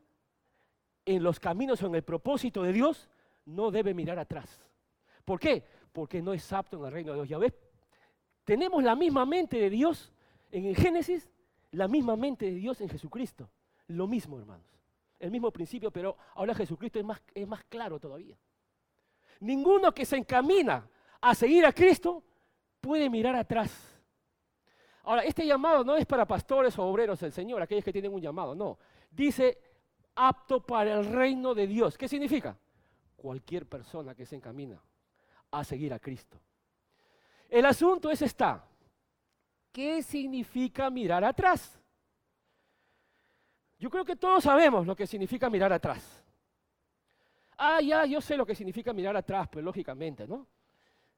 Speaker 1: en los caminos o en el propósito de Dios no debe mirar atrás. ¿Por qué? Porque no es apto en el reino de Dios. Ya ves, tenemos la misma mente de Dios en el Génesis, la misma mente de Dios en Jesucristo. Lo mismo, hermanos. El mismo principio, pero ahora Jesucristo es más, es más claro todavía. Ninguno que se encamina a seguir a Cristo puede mirar atrás. Ahora, este llamado no es para pastores o obreros del Señor, aquellos que tienen un llamado, no. Dice apto para el reino de Dios. ¿Qué significa? Cualquier persona que se encamina a seguir a Cristo. El asunto es esta. ¿Qué significa mirar atrás? Yo creo que todos sabemos lo que significa mirar atrás. Ah, ya, yo sé lo que significa mirar atrás, pues lógicamente, ¿no?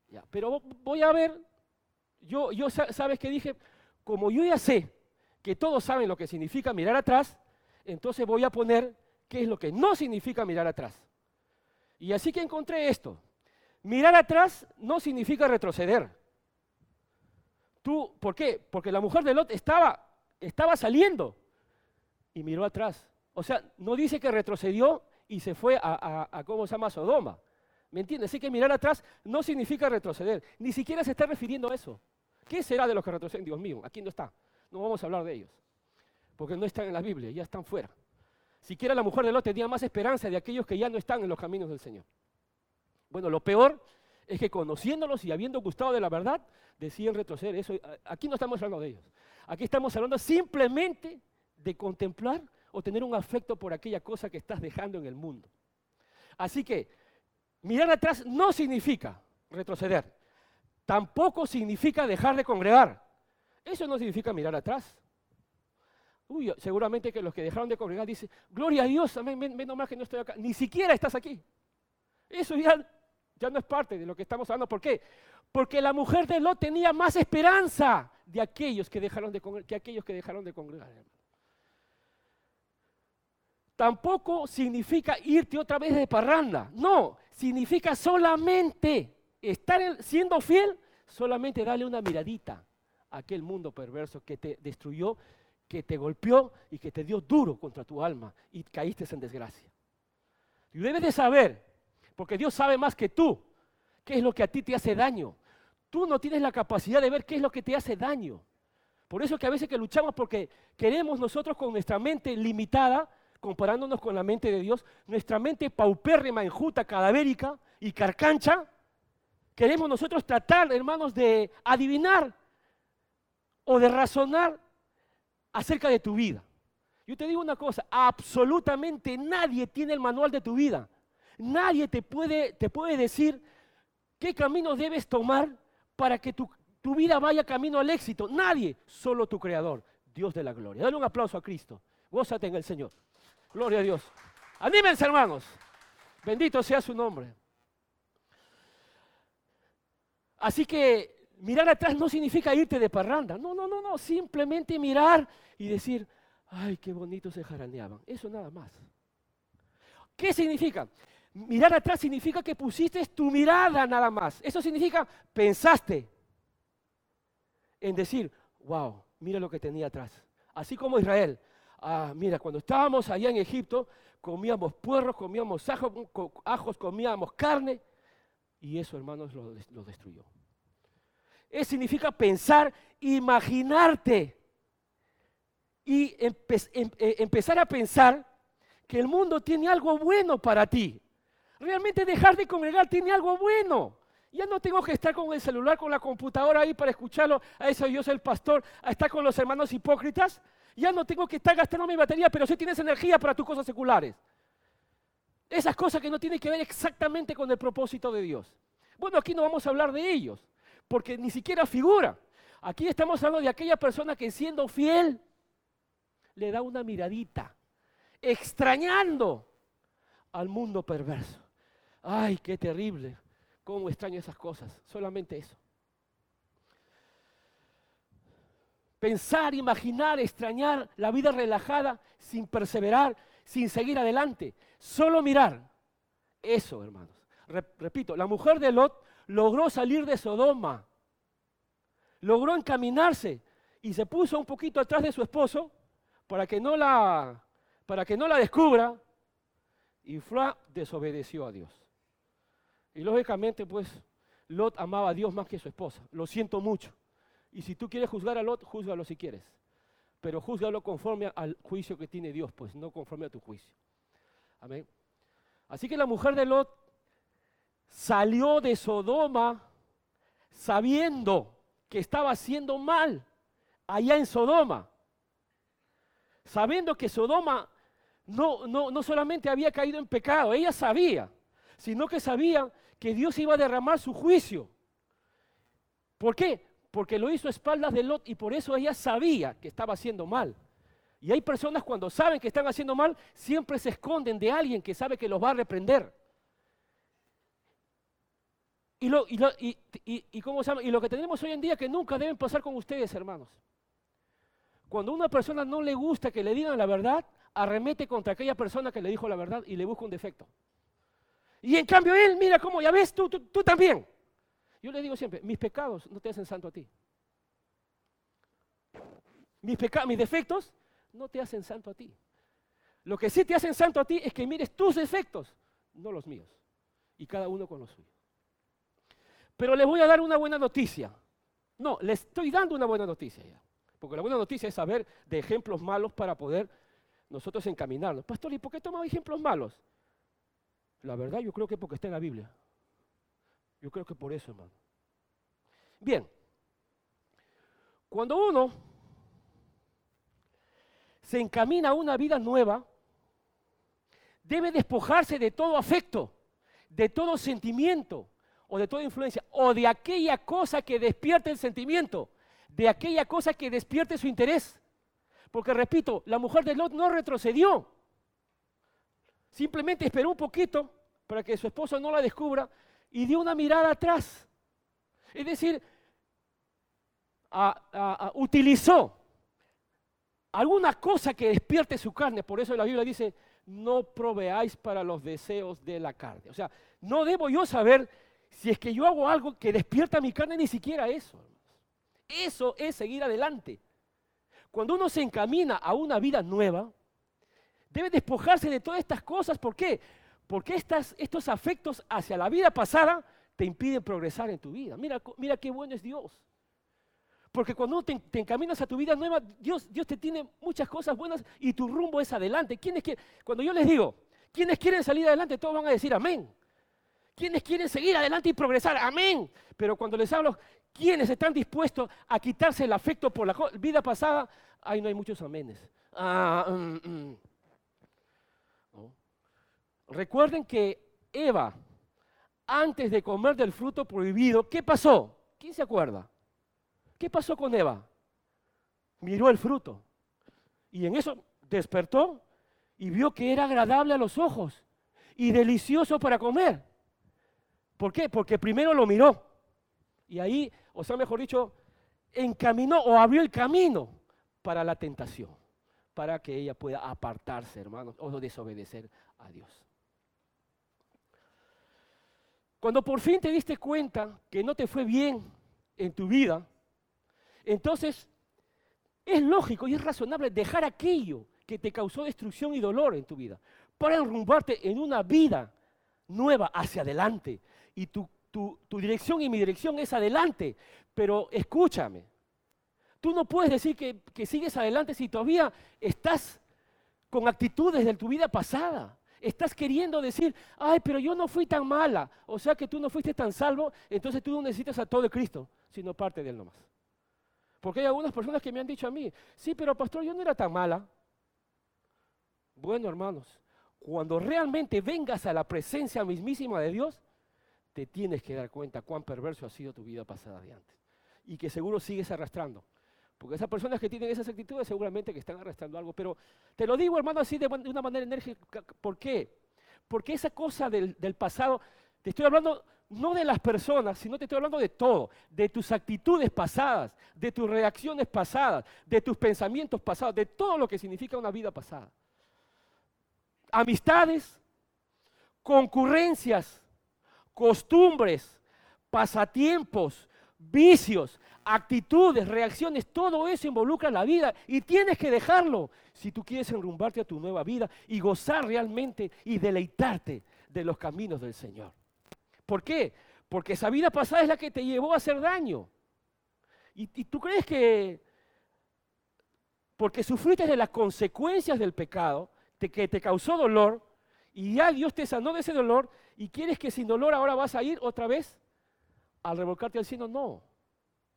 Speaker 1: Ya, pero voy a ver, yo, yo sabes que dije, como yo ya sé que todos saben lo que significa mirar atrás, entonces voy a poner qué es lo que no significa mirar atrás. Y así que encontré esto. Mirar atrás no significa retroceder. Tú, ¿por qué? Porque la mujer de Lot estaba, estaba saliendo y miró atrás. O sea, no dice que retrocedió y se fue a, a, ¿cómo se llama? Sodoma. ¿Me entiendes? Así que mirar atrás no significa retroceder. Ni siquiera se está refiriendo a eso. ¿Qué será de los que retroceden? Dios mío, aquí no está. No vamos a hablar de ellos. Porque no están en la Biblia, ya están fuera. Siquiera la mujer de Lot tenía más esperanza de aquellos que ya no están en los caminos del Señor. Bueno, lo peor es que conociéndolos y habiendo gustado de la verdad, deciden retroceder. Eso, aquí no estamos hablando de ellos. Aquí estamos hablando simplemente de contemplar o tener un afecto por aquella cosa que estás dejando en el mundo. Así que mirar atrás no significa retroceder. Tampoco significa dejar de congregar. Eso no significa mirar atrás. Uy, seguramente que los que dejaron de congregar dicen, gloria a Dios, menos mal que no estoy acá. Ni siquiera estás aquí. Eso ya, ya no es parte de lo que estamos hablando. ¿Por qué? Porque la mujer de Lot tenía más esperanza de aquellos que dejaron de, que aquellos que dejaron de congregar. Tampoco significa irte otra vez de parranda. No, significa solamente estar siendo fiel, solamente darle una miradita a aquel mundo perverso que te destruyó, que te golpeó y que te dio duro contra tu alma y caíste en desgracia. Y debes de saber, porque Dios sabe más que tú, qué es lo que a ti te hace daño. Tú no tienes la capacidad de ver qué es lo que te hace daño. Por eso que a veces que luchamos porque queremos nosotros con nuestra mente limitada, comparándonos con la mente de Dios, nuestra mente paupérrima, enjuta, cadavérica y carcancha, queremos nosotros tratar, hermanos, de adivinar o de razonar acerca de tu vida. Yo te digo una cosa, absolutamente nadie tiene el manual de tu vida. Nadie te puede, te puede decir qué camino debes tomar para que tu, tu vida vaya camino al éxito. Nadie, solo tu creador, Dios de la gloria. Dale un aplauso a Cristo. Gózate en el Señor. Gloria a Dios. Anímense, hermanos. Bendito sea su nombre. Así que mirar atrás no significa irte de parranda. No, no, no, no. Simplemente mirar y decir, ay, qué bonito se jaraneaban. Eso nada más. ¿Qué significa? Mirar atrás significa que pusiste tu mirada nada más. Eso significa pensaste en decir, wow, mira lo que tenía atrás. Así como Israel. Ah, mira, cuando estábamos allá en Egipto, comíamos puerros, comíamos ajos, comíamos carne. Y eso, hermanos, lo, destruyó. Eso significa pensar, imaginarte y em, eh, empezar a pensar que el mundo tiene algo bueno para ti. Realmente dejar de congregar tiene algo bueno. Ya no tengo que estar con el celular, con la computadora ahí para escucharlo. A eso yo soy el pastor, a estar con los hermanos hipócritas. Ya no tengo que estar gastando mi batería, pero sí tienes energía para tus cosas seculares. Esas cosas que no tienen que ver exactamente con el propósito de Dios. Bueno, aquí no vamos a hablar de ellos, porque ni siquiera figura. Aquí estamos hablando de aquella persona que siendo fiel le da una miradita, extrañando al mundo perverso. Ay, qué terrible. ¿Cómo extraño esas cosas? Solamente eso. Pensar, imaginar, extrañar la vida relajada sin perseverar, sin seguir adelante. Solo mirar. eso, hermanos. repito, la mujer de Lot logró salir de Sodoma, logró encaminarse y se puso un poquito atrás de su esposo para que no la, para que no la descubra y Fra desobedeció a Dios. Y lógicamente, pues, Lot amaba a Dios más que a su esposa. Lo siento mucho. Y si tú quieres juzgar a Lot, júzgalo si quieres. Pero júzgalo conforme al juicio que tiene Dios, pues no conforme a tu juicio. Amén. Así que la mujer de Lot salió de Sodoma sabiendo que estaba haciendo mal allá en Sodoma. Sabiendo que Sodoma no, no, no solamente había caído en pecado, ella sabía, sino que sabía que Dios iba a derramar su juicio. ¿Por qué? Porque lo hizo a espaldas de Lot y por eso ella sabía que estaba haciendo mal. Y hay personas cuando saben que están haciendo mal, siempre se esconden de alguien que sabe que los va a reprender. Y lo, y, y, ¿cómo se llama? y lo que tenemos hoy en día que nunca deben pasar con ustedes, hermanos. Cuando a una persona no le gusta que le digan la verdad, arremete contra aquella persona que le dijo la verdad y le busca un defecto. Y en cambio él, mira cómo, ya ves, tú, tú, también. Yo le digo siempre, mis pecados no te hacen santo a ti. Mis, mis defectos no te hacen santo a ti. Lo que sí te hacen santo a ti es que mires tus defectos, no los míos. Y cada uno con los suyos. Pero les voy a dar una buena noticia. No, les estoy dando una buena noticia. Porque la buena noticia es saber de ejemplos malos para poder nosotros encaminarnos. Pastor, ¿y por qué tomado ejemplos malos? La verdad yo creo que porque está en la Biblia. Yo creo que por eso, hermano. Bien, cuando uno se encamina a una vida nueva, debe despojarse de todo afecto, de todo sentimiento o de toda influencia, o de aquella cosa que despierte el sentimiento, de aquella cosa que despierte su interés. Porque repito, la mujer de Lot no retrocedió. Simplemente esperó un poquito para que su esposo no la descubra y dio una mirada atrás. Es decir, utilizó alguna cosa que despierte su carne. Por eso la Biblia dice, no proveáis para los deseos de la carne. O sea, no debo yo saber si es que yo hago algo que despierta mi carne, ni siquiera eso. Eso es seguir adelante. Cuando uno se encamina a una vida nueva, debe despojarse de todas estas cosas. ¿Por qué? Porque estos afectos hacia la vida pasada te impiden progresar en tu vida. Mira, mira qué bueno es Dios. Porque cuando te, te, encaminas a tu vida nueva, Dios, Dios te tiene muchas cosas buenas y tu rumbo es adelante. ¿Quiénes? Cuando yo les digo, ¿quiénes quieren salir adelante? Todos van a decir amén. ¿Quiénes quieren seguir adelante y progresar? Amén. Pero cuando les hablo, ¿quiénes están dispuestos a quitarse el afecto por la vida pasada? Ahí no hay muchos amenes. Ah, mm, mm. Recuerden que Eva, antes de comer del fruto prohibido, ¿qué pasó? ¿Quién se acuerda? ¿Qué pasó con Eva? Miró el fruto y en eso despertó y vio que era agradable a los ojos y delicioso para comer. ¿Por qué? Porque primero lo miró y ahí, o sea, mejor dicho, encaminó o abrió el camino para la tentación, para que ella pueda apartarse, hermanos, o desobedecer a Dios. Cuando por fin te diste cuenta que no te fue bien en tu vida, entonces es lógico y es razonable dejar aquello que te causó destrucción y dolor en tu vida para enrumbarte en una vida nueva hacia adelante. Y tu, dirección y mi dirección es adelante. Pero escúchame, tú no puedes decir que, que sigues adelante si todavía estás con actitudes de tu vida pasada. Estás queriendo decir, ay, pero yo no fui tan mala. O sea que tú no fuiste tan salvo, entonces tú no necesitas a todo de Cristo, sino parte de Él nomás. Porque hay algunas personas que me han dicho a mí, sí, pero pastor, yo no era tan mala. Bueno, hermanos, cuando realmente vengas a la presencia mismísima de Dios, te tienes que dar cuenta cuán perverso ha sido tu vida pasada de antes. Y que seguro sigues arrastrando. Porque esas personas que tienen esas actitudes seguramente que están arrastrando algo. Pero te lo digo, hermano, así de, una manera enérgica. ¿Por qué? Porque esa cosa del, del pasado, te estoy hablando no de las personas, sino te estoy hablando de todo, de tus actitudes pasadas, de tus reacciones pasadas, de tus pensamientos pasados, de todo lo que significa una vida pasada. Amistades, concurrencias, costumbres, pasatiempos, vicios, actitudes, reacciones, todo eso involucra la vida y tienes que dejarlo si tú quieres enrumbarte a tu nueva vida y gozar realmente y deleitarte de los caminos del Señor. ¿Por qué? Porque esa vida pasada es la que te llevó a hacer daño. Y, tú crees que porque sufriste de las consecuencias del pecado, que te causó dolor, y ya Dios te sanó de ese dolor, y quieres que sin dolor ahora vas a ir otra vez al revolcarte al cielo. No,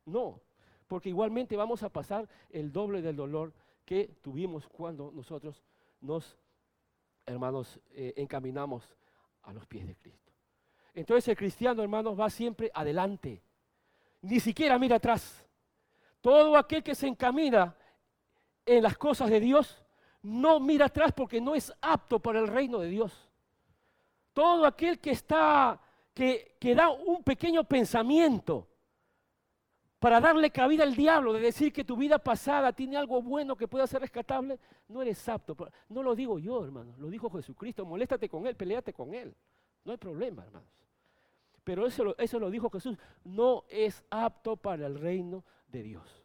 Speaker 1: no, porque igualmente vamos a pasar el doble del dolor que tuvimos cuando nosotros nos, hermanos, eh, encaminamos a los pies de Cristo. Entonces el cristiano, hermanos, va siempre adelante, ni siquiera mira atrás. Todo aquel que se encamina en las cosas de Dios no mira atrás porque no es apto para el reino de Dios. Todo aquel que está, que, que da un pequeño pensamiento para darle cabida al diablo, de decir que tu vida pasada tiene algo bueno que pueda ser rescatable, no eres apto. No lo digo yo, hermano, lo dijo Jesucristo. Moléstate con él, peleate con él. No hay problema, hermanos. Pero eso, eso lo dijo Jesús. No es apto para el reino de Dios.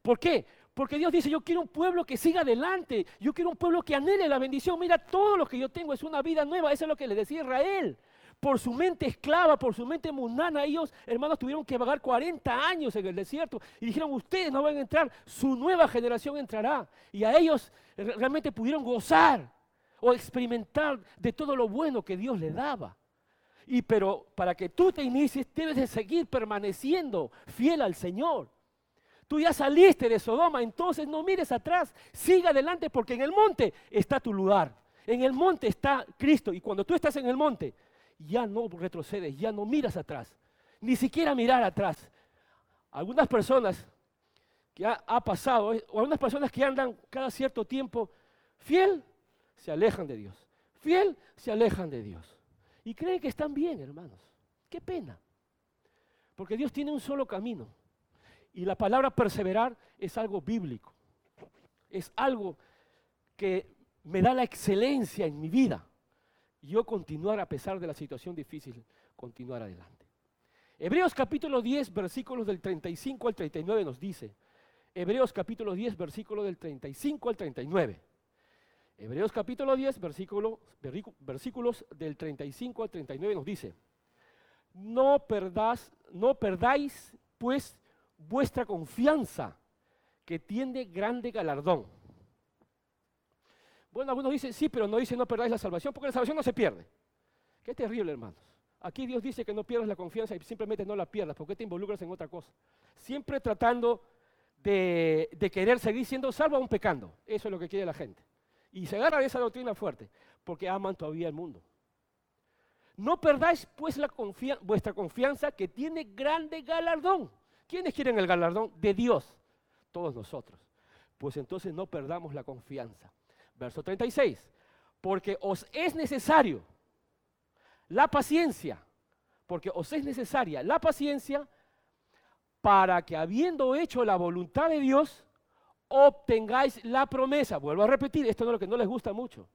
Speaker 1: ¿Por qué? Porque Dios dice, yo quiero un pueblo que siga adelante, yo quiero un pueblo que anhele la bendición. Mira, todo lo que yo tengo es una vida nueva, eso es lo que le decía Israel por su mente esclava, por su mente mundana, ellos, hermanos, tuvieron que vagar 40 años en el desierto y dijeron, ustedes no van a entrar, su nueva generación entrará. Y a ellos realmente pudieron gozar o experimentar de todo lo bueno que Dios les daba. Y pero para que tú te inicies, debes de seguir permaneciendo fiel al Señor. Tú ya saliste de Sodoma, entonces no mires atrás, siga adelante porque en el monte está tu lugar. En el monte está Cristo y cuando tú estás en el monte, ya no retrocedes, ya no miras atrás, ni siquiera mirar atrás. Algunas personas que ha, pasado, eh, o algunas personas que andan cada cierto tiempo fiel, se alejan de Dios. Fiel, se alejan de Dios. Y creen que están bien, hermanos. Qué pena. Porque Dios tiene un solo camino. Y la palabra perseverar es algo bíblico. Es algo que me da la excelencia en mi vida yo continuar a pesar de la situación difícil, continuar adelante. Hebreos capítulo 10, versículos del 35 al 39 nos dice, Hebreos capítulo 10, versículo del 35 al 39. Hebreos capítulo 10, versículo, versículos del 35 al 39 nos dice, no, perdás, no perdáis pues vuestra confianza, que tiene grande galardón bueno, algunos dicen, sí, pero no dice no perdáis la salvación, porque la salvación no se pierde. Qué terrible, hermanos. Aquí Dios dice que no pierdas la confianza y simplemente no la pierdas, porque te involucras en otra cosa. Siempre tratando de, querer seguir siendo salvo aún pecando. Eso es lo que quiere la gente. Y se agarra de esa doctrina fuerte, porque aman todavía el mundo. No perdáis pues vuestra confianza que tiene grande galardón. ¿Quiénes quieren el galardón? De Dios. Todos nosotros. Pues entonces no perdamos la confianza. Verso 36. Porque os es necesario la paciencia, porque os es necesaria la paciencia para que habiendo hecho la voluntad de Dios, obtengáis la promesa. Vuelvo a repetir, esto no es lo que no les gusta mucho.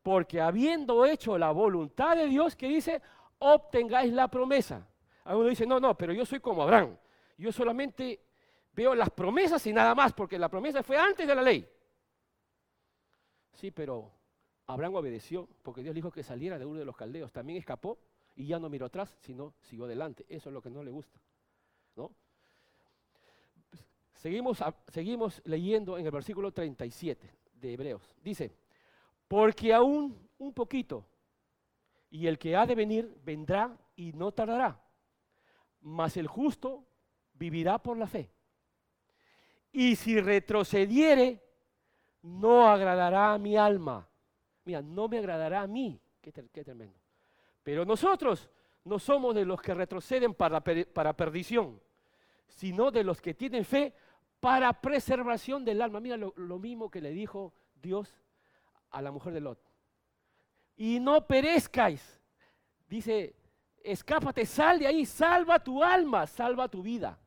Speaker 1: Porque habiendo hecho la voluntad de Dios, que dice, obtengáis la promesa. Algunos dicen, no, no, pero yo soy como Abraham. Yo solamente veo las promesas y nada más, porque la promesa fue antes de la ley. Sí, pero Abraham obedeció porque Dios dijo que saliera de uno de los caldeos. También escapó y ya no miró atrás, sino siguió adelante. Eso es lo que no le gusta. ¿no? Seguimos, seguimos leyendo en el versículo 37 de Hebreos. Dice, porque aún un poquito, y el que ha de venir vendrá y no tardará, mas el justo vivirá por la fe. Y si retrocediere, no agradará a mi alma. Mira, no me agradará a mí. Qué, tremendo. Pero nosotros no somos de los que retroceden para, para perdición, sino de los que tienen fe para preservación del alma. Mira lo, lo mismo que le dijo Dios a la mujer de Lot. Y no perezcáis. Dice, escápate, sal de ahí, salva tu alma, salva tu vida.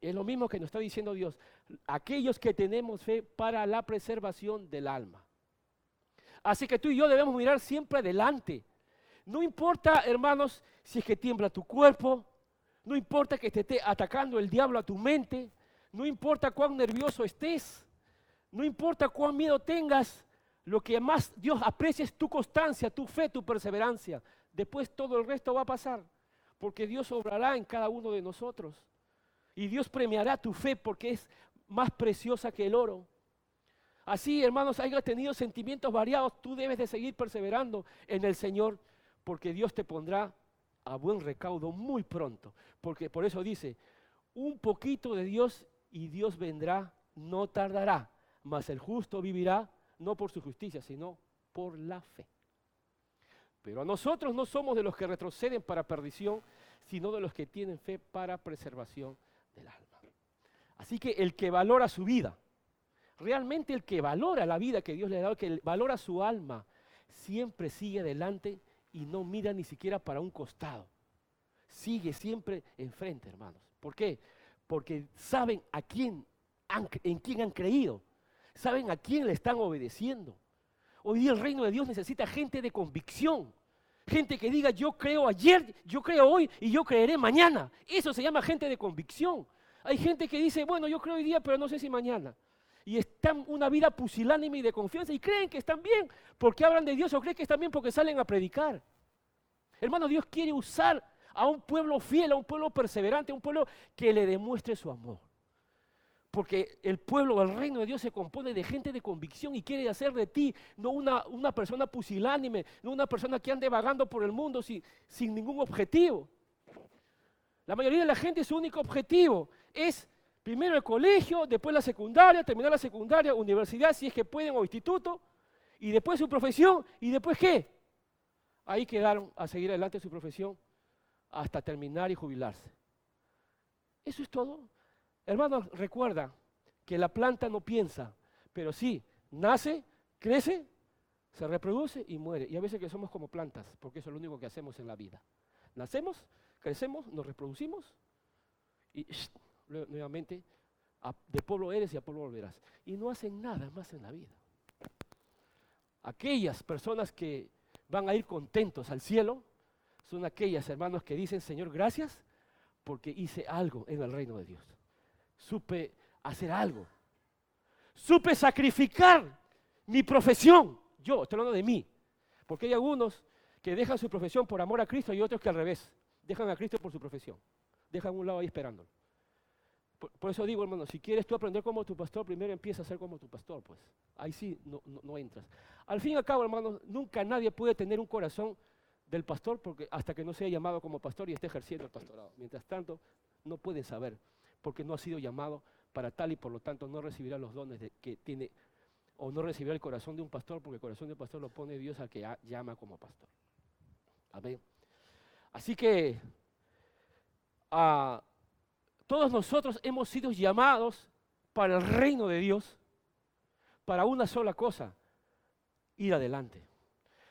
Speaker 1: Es lo mismo que nos está diciendo Dios aquellos que tenemos fe para la preservación del alma. Así que tú y yo debemos mirar siempre adelante. No importa, hermanos, si es que tiembla tu cuerpo, no importa que te esté atacando el diablo a tu mente, no importa cuán nervioso estés, no importa cuán miedo tengas, lo que más Dios aprecia es tu constancia, tu fe, tu perseverancia. Después todo el resto va a pasar, porque Dios obrará en cada uno de nosotros. Y Dios premiará tu fe porque es más preciosa que el oro. Así, hermanos, hayas tenido sentimientos variados, tú debes de seguir perseverando en el Señor, porque Dios te pondrá a buen recaudo muy pronto. Porque por eso dice, un poquito de Dios y Dios vendrá, no tardará, mas el justo vivirá no por su justicia, sino por la fe. Pero nosotros no somos de los que retroceden para perdición, sino de los que tienen fe para preservación alma. Así que el que valora su vida, realmente el que valora la vida que Dios le ha dado, que valora su alma, siempre sigue adelante y no mira ni siquiera para un costado. Sigue siempre enfrente, hermanos. ¿Por qué? Porque saben a quién en quién han creído. Saben a quién le están obedeciendo. Hoy día el reino de Dios necesita gente de convicción. Gente que diga, yo creo ayer, yo creo hoy y yo creeré mañana. Eso se llama gente de convicción. Hay gente que dice, bueno, yo creo hoy día, pero no sé si mañana. Y están una vida pusilánime y de confianza y creen que están bien porque hablan de Dios o creen que están bien porque salen a predicar. Hermano, Dios quiere usar a un pueblo fiel, a un pueblo perseverante, a un pueblo que le demuestre su amor. Porque el pueblo, el reino de Dios se compone de gente de convicción y quiere hacer de ti no una, una persona pusilánime, no una persona que ande vagando por el mundo sin, sin ningún objetivo. La mayoría de la gente su único objetivo es primero el colegio, después la secundaria, terminar la secundaria, universidad, si es que pueden, o instituto, y después su profesión, y después qué. Ahí quedaron a seguir adelante su profesión hasta terminar y jubilarse. Eso es todo. Hermanos, recuerda que la planta no piensa, pero sí, nace, crece, se reproduce y muere. Y a veces que somos como plantas, porque eso es lo único que hacemos en la vida. Nacemos, crecemos, nos reproducimos y nuevamente de pueblo eres y a pueblo volverás. Y no hacen nada más en la vida. Aquellas personas que van a ir contentos al cielo son aquellas hermanos que dicen, Señor, gracias porque hice algo en el reino de Dios. Supe hacer algo. Supe sacrificar mi profesión. Yo, estoy hablando de mí. Porque hay algunos que dejan su profesión por amor a Cristo y otros que al revés. Dejan a Cristo por su profesión. Dejan un lado ahí esperándolo. Por, eso digo, hermano, si quieres tú aprender como tu pastor, primero empieza a ser como tu pastor, pues. Ahí sí no, no, entras. Al fin y al cabo, hermano, nunca nadie puede tener un corazón del pastor porque hasta que no sea llamado como pastor y esté ejerciendo el pastorado. Mientras tanto, no puede saber porque no ha sido llamado para tal y por lo tanto no recibirá los dones que tiene o no recibirá el corazón de un pastor porque el corazón de un pastor lo pone Dios al que llama como pastor. Amén. Así que todos nosotros hemos sido llamados para el reino de Dios, para una sola cosa, ir adelante.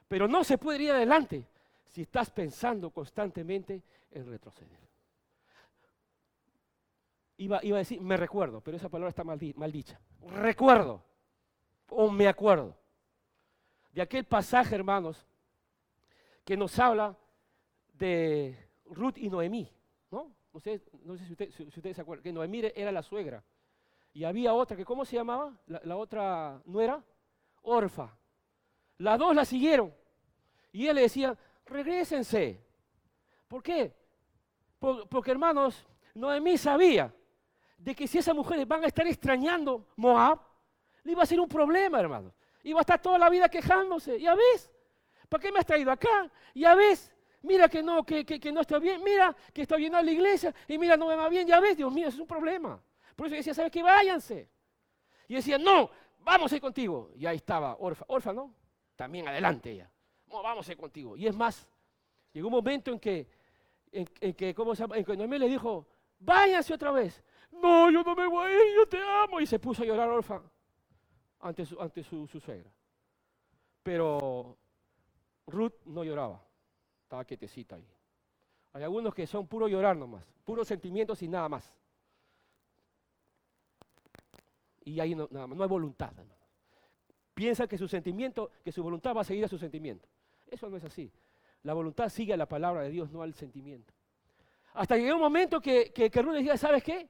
Speaker 1: Pero no se puede ir adelante si estás pensando constantemente en retroceder. Iba, iba, a decir, me recuerdo, pero esa palabra está mal, dicha. Recuerdo o me acuerdo de aquel pasaje, hermanos, que nos habla de Ruth y Noemí, ¿no? no sé si, ustedes se acuerdan, que Noemí era la suegra. Y había otra, que ¿cómo se llamaba? La, otra no era Orfa. Las dos la siguieron. Y él le decía, regresense. ¿Por qué? porque hermanos, Noemí sabía de que si esas mujeres van a estar extrañando Moab, le iba a ser un problema, hermanos. Iba a estar toda la vida quejándose. Ya ves, ¿para qué me has traído acá? Ya ves, mira que no, que, que, no está bien, mira que está bien la iglesia y mira no me va bien, ya ves, Dios mío, es un problema. Por eso decía, ¿sabes qué? Váyanse. Y decía, no, vamos a ir contigo. Y ahí estaba Orfa, Orfa, ¿no? También adelante ella. No, vamos a ir contigo. Y es más, llegó un momento en que, en, que, ¿cómo se? En que Noemí le dijo, váyanse otra vez. No, yo no me voy, yo te amo. Y se puso a llorar Orfa ante su, ante su suegra. Pero Ruth no lloraba. Estaba quietecita ahí. Hay algunos que son puro llorar nomás, puros sentimientos y nada más. Y ahí no, nada más, no hay voluntad. piensa que su sentimiento, que su voluntad va a seguir a su sentimiento. Eso no es así. La voluntad sigue a la palabra de Dios, no al sentimiento. Hasta llegó un momento que, que, que Ruth decía, ¿sabes qué?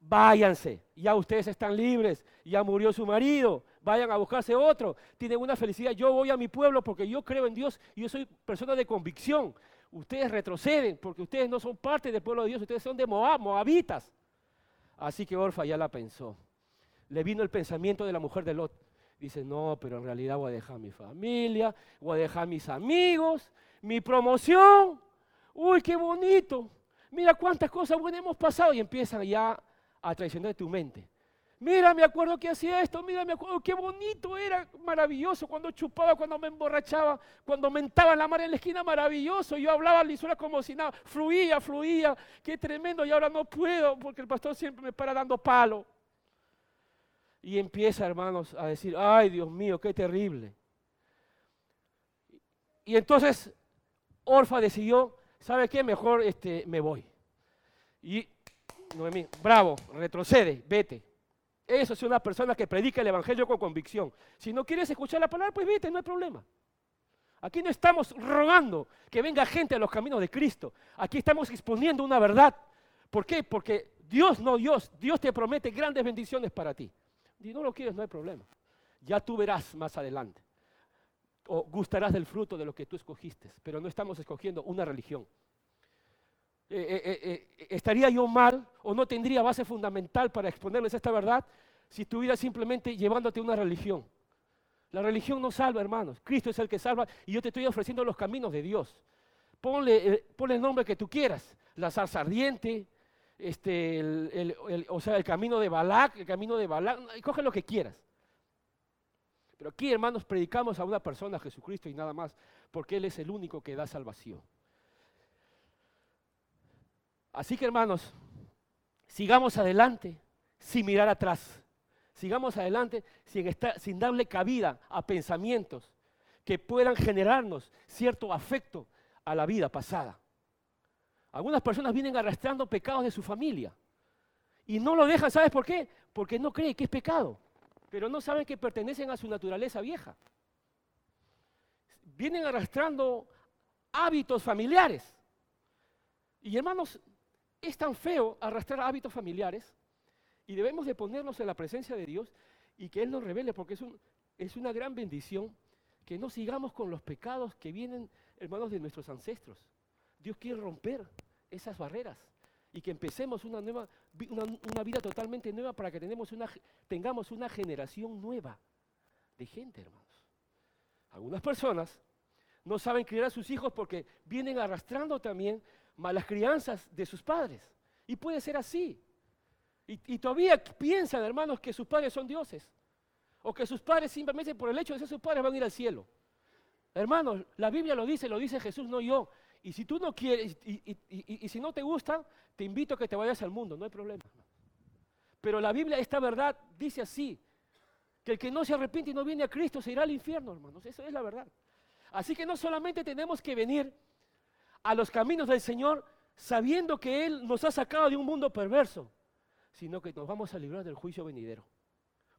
Speaker 1: Váyanse, ya ustedes están libres, ya murió su marido, vayan a buscarse otro, tienen una felicidad. Yo voy a mi pueblo porque yo creo en Dios y yo soy persona de convicción. Ustedes retroceden porque ustedes no son parte del pueblo de Dios, ustedes son de Moab, moabitas. Así que Orfa ya la pensó. Le vino el pensamiento de la mujer de Lot. Dice, no, pero en realidad voy a dejar mi familia, voy a dejar mis amigos, mi promoción. Uy, qué bonito. Mira cuántas cosas buenas hemos pasado y empiezan ya a traicionar tu mente. Mira, me acuerdo que hacía esto, mira, me acuerdo qué bonito era, maravilloso, cuando chupaba, cuando me emborrachaba, cuando mentaba en la mar en la esquina, maravilloso. Yo hablaba lisura como si nada, fluía, fluía, qué tremendo, y ahora no puedo porque el pastor siempre me para dando palo. Y empieza, hermanos, a decir, ay Dios mío, qué terrible. Y entonces Orfa decidió, ¿sabe qué? Mejor este, me voy. Y Noemí, bravo, retrocede, vete. Eso es una persona que predica el Evangelio con convicción. Si no quieres escuchar la palabra, pues vete, no hay problema. Aquí no estamos rogando que venga gente a los caminos de Cristo. Aquí estamos exponiendo una verdad. ¿Por qué? Porque Dios, no Dios, Dios te promete grandes bendiciones para ti. Si no lo quieres, no hay problema. Ya tú verás más adelante. O gustarás del fruto de lo que tú escogiste. Pero no estamos escogiendo una religión. Eh, eh, eh, ¿Estaría yo mal o no tendría base fundamental para exponerles esta verdad si estuviera simplemente llevándote una religión? La religión no salva, hermanos. Cristo es el que salva y yo te estoy ofreciendo los caminos de Dios. Ponle, el nombre que tú quieras. La zarza ardiente, este, o sea, el camino de Balac, el camino de Balac, coge lo que quieras. Pero aquí, hermanos, predicamos a una persona, Jesucristo y nada más, porque Él es el único que da salvación. Así que hermanos, sigamos adelante sin mirar atrás. Sigamos adelante sin, darle cabida a pensamientos que puedan generarnos cierto afecto a la vida pasada. Algunas personas vienen arrastrando pecados de su familia y no lo dejan, ¿sabes por qué? Porque no creen que es pecado, pero no saben que pertenecen a su naturaleza vieja. Vienen arrastrando hábitos familiares. Y hermanos, es tan feo arrastrar hábitos familiares y debemos de ponernos en la presencia de Dios y que Él nos revele, porque es, es una gran bendición que no sigamos con los pecados que vienen, hermanos, de nuestros ancestros. Dios quiere romper esas barreras y que empecemos una, nueva, vida totalmente nueva para que tenemos una, tengamos una generación nueva de gente, hermanos. Algunas personas no saben criar a sus hijos porque vienen arrastrando también malas crianzas de sus padres. Y puede ser así. Y, todavía piensan, hermanos, que sus padres son dioses. O que sus padres simplemente por el hecho de ser sus padres van a ir al cielo. Hermanos, la Biblia lo dice, lo dice Jesús, no yo. Y si tú no quieres, y, si no te gusta, te invito a que te vayas al mundo, no hay problema. Pero la Biblia, esta verdad, dice así, que el que no se arrepiente y no viene a Cristo se irá al infierno, hermanos. Eso es la verdad. Así que no solamente tenemos que venir a los caminos del Señor sabiendo que Él nos ha sacado de un mundo perverso, sino que nos vamos a librar del juicio venidero,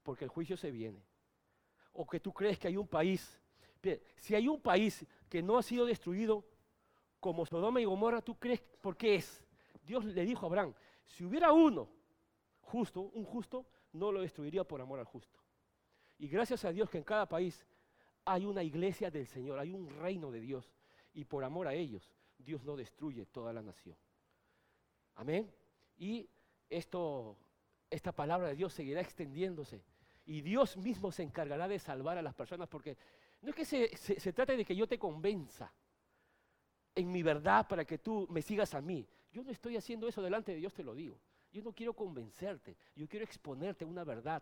Speaker 1: porque el juicio se viene. O que tú crees que hay un país, si hay un país que no ha sido destruido como Sodoma y Gomorra, tú crees, ¿por qué es? Dios le dijo a Abraham, si hubiera uno justo, un justo, no lo destruiría por amor al justo. Y gracias a Dios que en cada país hay una iglesia del Señor, hay un reino de Dios. Y por amor a ellos Dios no destruye toda la nación. Amén. Y esto, esta palabra de Dios seguirá extendiéndose. Y Dios mismo se encargará de salvar a las personas porque no es que se, se, trate de que yo te convenza en mi verdad para que tú me sigas a mí. Yo no estoy haciendo eso delante de Dios, te lo digo. Yo no quiero convencerte, yo quiero exponerte una verdad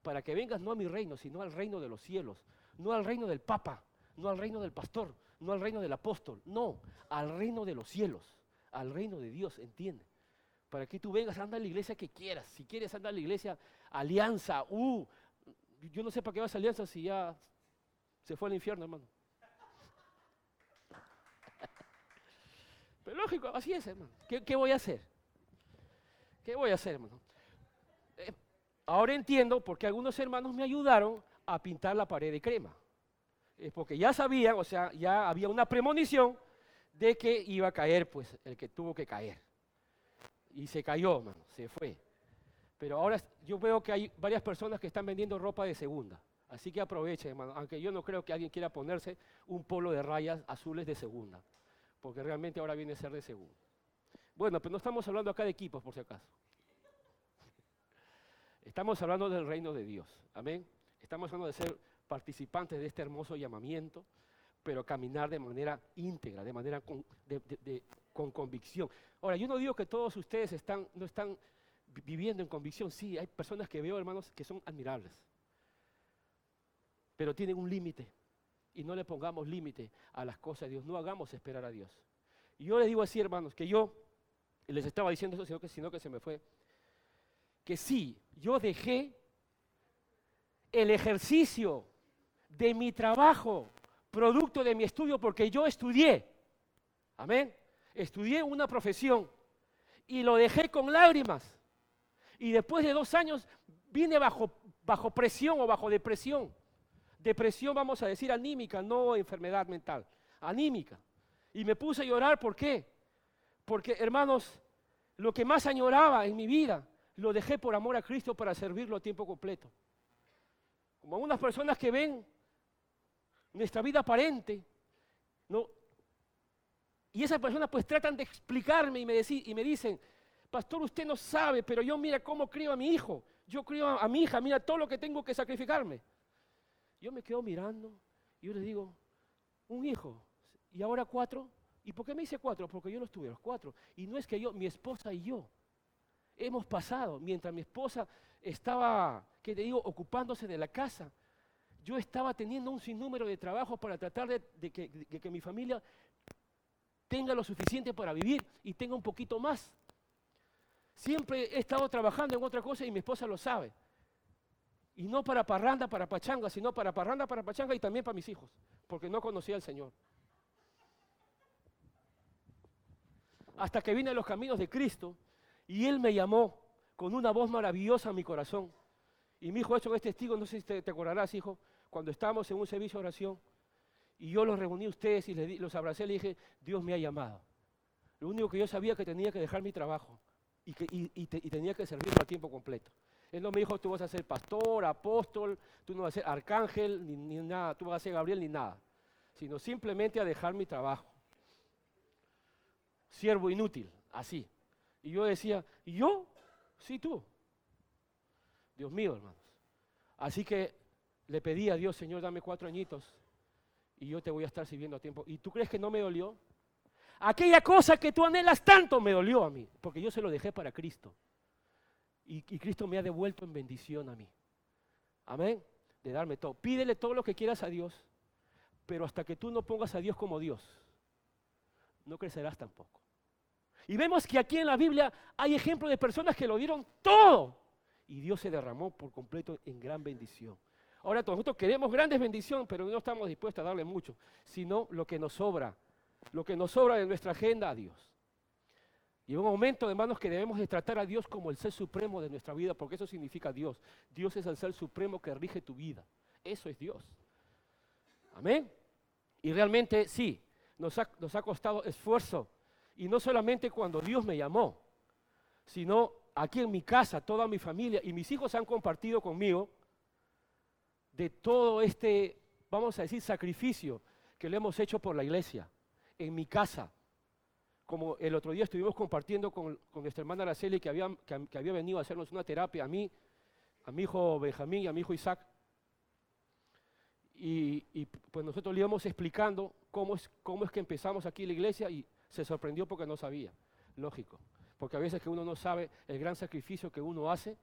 Speaker 1: para que vengas no a mi reino, sino al reino de los cielos, no al reino del Papa, no al reino del pastor, no al reino del apóstol, no, al reino de los cielos, al reino de Dios, ¿entiende? Para que tú vengas, anda a la iglesia que quieras. Si quieres, anda a la iglesia alianza. Uh, yo no sé para qué vas a alianza si ya se fue al infierno, hermano. Pero lógico, así es, hermano. ¿Qué, voy a hacer? ¿Qué voy a hacer, hermano? Eh, ahora entiendo porque algunos hermanos me ayudaron a pintar la pared de crema. Es porque ya sabían, o sea, ya había una premonición de que iba a caer, pues, el que tuvo que caer. Y se cayó, mano, se fue. Pero ahora yo veo que hay varias personas que están vendiendo ropa de segunda. Así que aprovechen, hermano, aunque yo no creo que alguien quiera ponerse un polo de rayas azules de segunda, porque realmente ahora viene a ser de segunda. Bueno, pero no estamos hablando acá de equipos, por si acaso. Estamos hablando del reino de Dios. Amén. Estamos hablando de ser participantes de este hermoso llamamiento, pero caminar de manera íntegra, de manera con, con convicción. Ahora, yo no digo que todos ustedes están, no están viviendo en convicción. Sí, hay personas que veo, hermanos, que son admirables, pero tienen un límite. Y no le pongamos límite a las cosas de Dios. No hagamos esperar a Dios. Y yo les digo así, hermanos, que yo, les estaba diciendo eso, sino que, sino que se me fue, que sí, yo dejé el ejercicio de mi trabajo, producto de mi estudio, porque yo estudié. Amén. Estudié una profesión y lo dejé con lágrimas. Y después de dos años vine bajo, bajo presión o bajo depresión. Depresión, vamos a decir, anímica, no enfermedad mental, anímica. Y me puse a llorar, ¿por qué? Porque, hermanos, lo que más añoraba en mi vida, lo dejé por amor a Cristo para servirlo a tiempo completo. Como algunas personas que ven nuestra vida aparente, ¿no? Y esas personas pues tratan de explicarme y me, y me dicen, pastor, usted no sabe, pero yo mira cómo crío a mi hijo, yo crío a, mi hija, mira todo lo que tengo que sacrificarme. Yo me quedo mirando y yo les digo, un hijo, y ahora cuatro, ¿y por qué me hice cuatro? Porque yo los tuve los cuatro. Y no es que yo, mi esposa y yo, hemos pasado, mientras mi esposa estaba, que te digo, ocupándose de la casa, yo estaba teniendo un sinnúmero de trabajos para tratar de, que, mi familia tenga lo suficiente para vivir y tenga un poquito más. Siempre he estado trabajando en otra cosa y mi esposa lo sabe. Y no para parranda, para pachanga, sino para parranda, para pachanga y también para mis hijos, porque no conocía al Señor. Hasta que vine a los caminos de Cristo y Él me llamó con una voz maravillosa a mi corazón. Y mi hijo hecho es testigo, no sé si te, acordarás, hijo, cuando estábamos en un servicio de oración y yo los reuní a ustedes y los abracé, le dije, Dios me ha llamado. Lo único que yo sabía que tenía que dejar mi trabajo y, que, y, tenía que servirlo a tiempo completo. Él no me dijo, tú vas a ser pastor, apóstol, tú no vas a ser arcángel, ni, ni nada, tú vas a ser Gabriel, ni nada. Sino simplemente a dejar mi trabajo. Siervo inútil, así. Y yo decía, ¿y yo? Sí, tú. Dios mío, hermanos. Así que le pedí a Dios, Señor, dame cuatro añitos y yo te voy a estar sirviendo a tiempo. ¿Y tú crees que no me dolió? Aquella cosa que tú anhelas tanto me dolió a mí, porque yo se lo dejé para Cristo. Y, Cristo me ha devuelto en bendición a mí. Amén. De darme todo. Pídele todo lo que quieras a Dios, pero hasta que tú no pongas a Dios como Dios, no crecerás tampoco. Y vemos que aquí en la Biblia hay ejemplos de personas que lo dieron todo y Dios se derramó por completo en gran bendición. Ahora nosotros queremos grandes bendiciones, pero no estamos dispuestos a darle mucho, sino lo que nos sobra, lo que nos sobra de nuestra agenda a Dios. Y un momento, hermanos, que debemos de tratar a Dios como el ser supremo de nuestra vida, porque eso significa Dios. Dios es el ser supremo que rige tu vida. Eso es Dios. Amén. Y realmente sí, nos ha, nos ha costado esfuerzo y no solamente cuando Dios me llamó, sino aquí en mi casa, toda mi familia y mis hijos han compartido conmigo de todo este, vamos a decir, sacrificio que le hemos hecho por la iglesia, en mi casa. Como el otro día estuvimos compartiendo con, nuestra hermana Araceli que había, que, había venido a hacernos una terapia a mí, a mi hijo Benjamín y a mi hijo Isaac. Y, y, pues nosotros le íbamos explicando cómo es, cómo es que empezamos aquí la iglesia y se sorprendió porque no sabía. Lógico. Porque a veces que uno no sabe el gran sacrificio que uno hace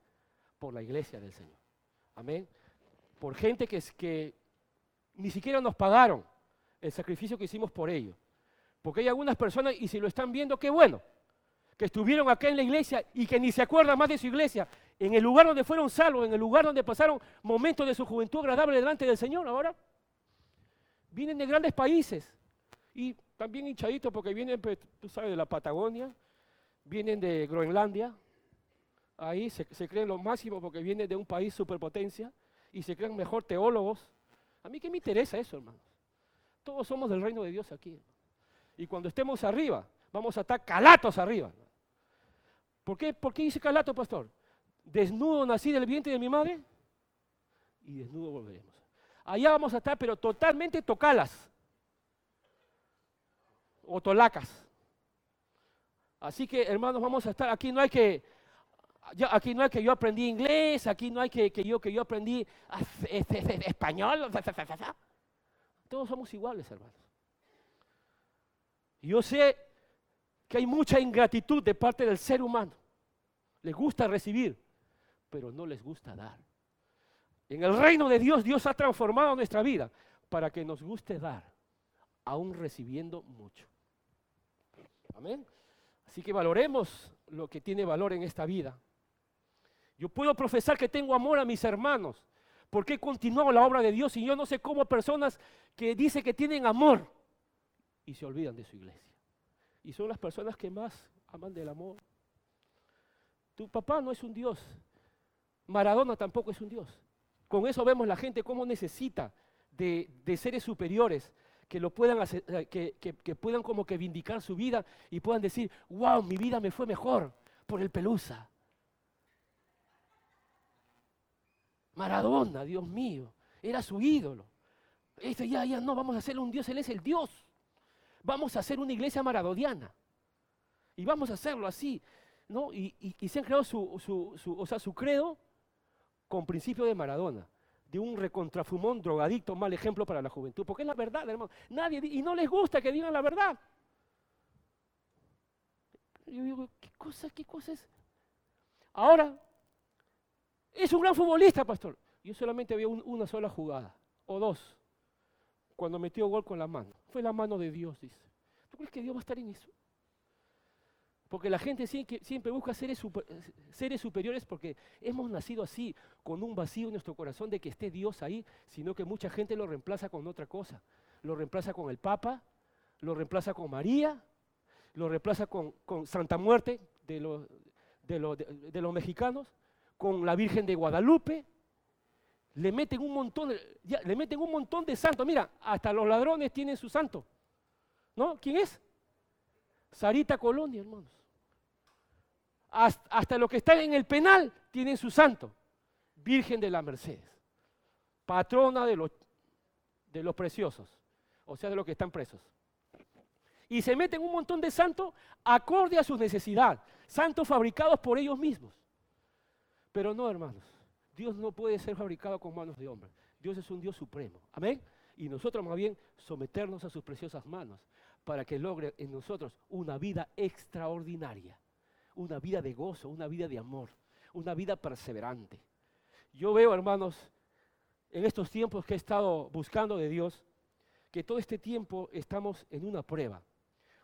Speaker 1: por la iglesia del Señor. Amén. Por gente que, que ni siquiera nos pagaron el sacrificio que hicimos por ellos. Porque hay algunas personas, y si lo están viendo, qué bueno, que estuvieron acá en la iglesia y que ni se acuerdan más de su iglesia, en el lugar donde fueron salvos, en el lugar donde pasaron momentos de su juventud agradable delante del Señor ahora. Vienen de grandes países y también hinchaditos porque vienen, pues, tú sabes, de la Patagonia, vienen de Groenlandia, ahí se, creen lo máximo porque vienen de un país superpotencia y se crean mejor teólogos. A mí qué me interesa eso, hermanos. Todos somos del reino de Dios aquí. Y cuando estemos arriba, vamos a estar calatos arriba. ¿Por qué, ¿Por qué dice calato, pastor? Desnudo nací del vientre de mi madre y desnudo volveremos. Allá vamos a estar, pero totalmente tocalas o tolacas. Así que, hermanos, vamos a estar. Aquí no hay que. Aquí no hay que yo aprendí inglés, aquí no hay que, que yo que yo aprendí español. Todos somos iguales, hermanos. Yo sé que hay mucha ingratitud de parte del ser humano. Les gusta recibir, pero no les gusta dar. En el reino de Dios, Dios ha transformado nuestra vida para que nos guste dar, aún recibiendo mucho. Amén. Así que valoremos lo que tiene valor en esta vida. Yo puedo profesar que tengo amor a mis hermanos, porque he continuado la obra de Dios y yo no sé cómo personas que dicen que tienen amor y se olvidan de su iglesia. Y son las personas que más aman del amor. Tu papá no es un Dios. Maradona tampoco es un Dios. Con eso vemos la gente cómo necesita de, seres superiores, que lo puedan eh, que, puedan como que vindicar su vida y puedan decir, wow, mi vida me fue mejor por el Pelusa. Maradona, Dios mío, era su ídolo. Esto ya, ya no, vamos a hacerle un Dios, Él es el Dios. Vamos a hacer una iglesia maradoniana. Y vamos a hacerlo así. ¿no? Y, se han creado su, su, o sea, su credo con principio de Maradona de un recontrafumón drogadicto, mal ejemplo para la juventud, porque es la verdad, hermano. Nadie, y no les gusta que digan la verdad. Yo digo, ¿qué cosa, qué cosa es? Ahora, es un gran futbolista, pastor. Yo solamente había una sola jugada, o dos, cuando metió gol con la mano. Fue la mano de Dios, dice. ¿Tú crees que Dios va a estar en eso? Porque la gente siempre busca seres, superiores porque hemos nacido así, con un vacío en nuestro corazón de que esté Dios ahí, sino que mucha gente lo reemplaza con otra cosa. Lo reemplaza con el Papa, lo reemplaza con María, lo reemplaza con, Santa Muerte de, los mexicanos, con la Virgen de Guadalupe. Le meten un montón, le meten un montón de santos. Mira, hasta los ladrones tienen su santo. ¿No? ¿Quién es? Sarita Colonia, hermanos hasta, los que están en el penal tienen su santo, Virgen de la Mercedes, patrona de los, de los preciosos, o sea, de los que están presos. Y se meten un montón de santos acorde a sus necesidades, santos fabricados por ellos mismos. Pero no, hermanos, Dios no puede ser fabricado con manos de hombre. Dios es un Dios supremo. Amén. Y nosotros más bien someternos a sus preciosas manos para que logre en nosotros una vida extraordinaria una vida de gozo, una vida de amor, una vida perseverante. Yo veo, hermanos, en estos tiempos que he estado buscando de Dios, que todo este tiempo estamos en una prueba.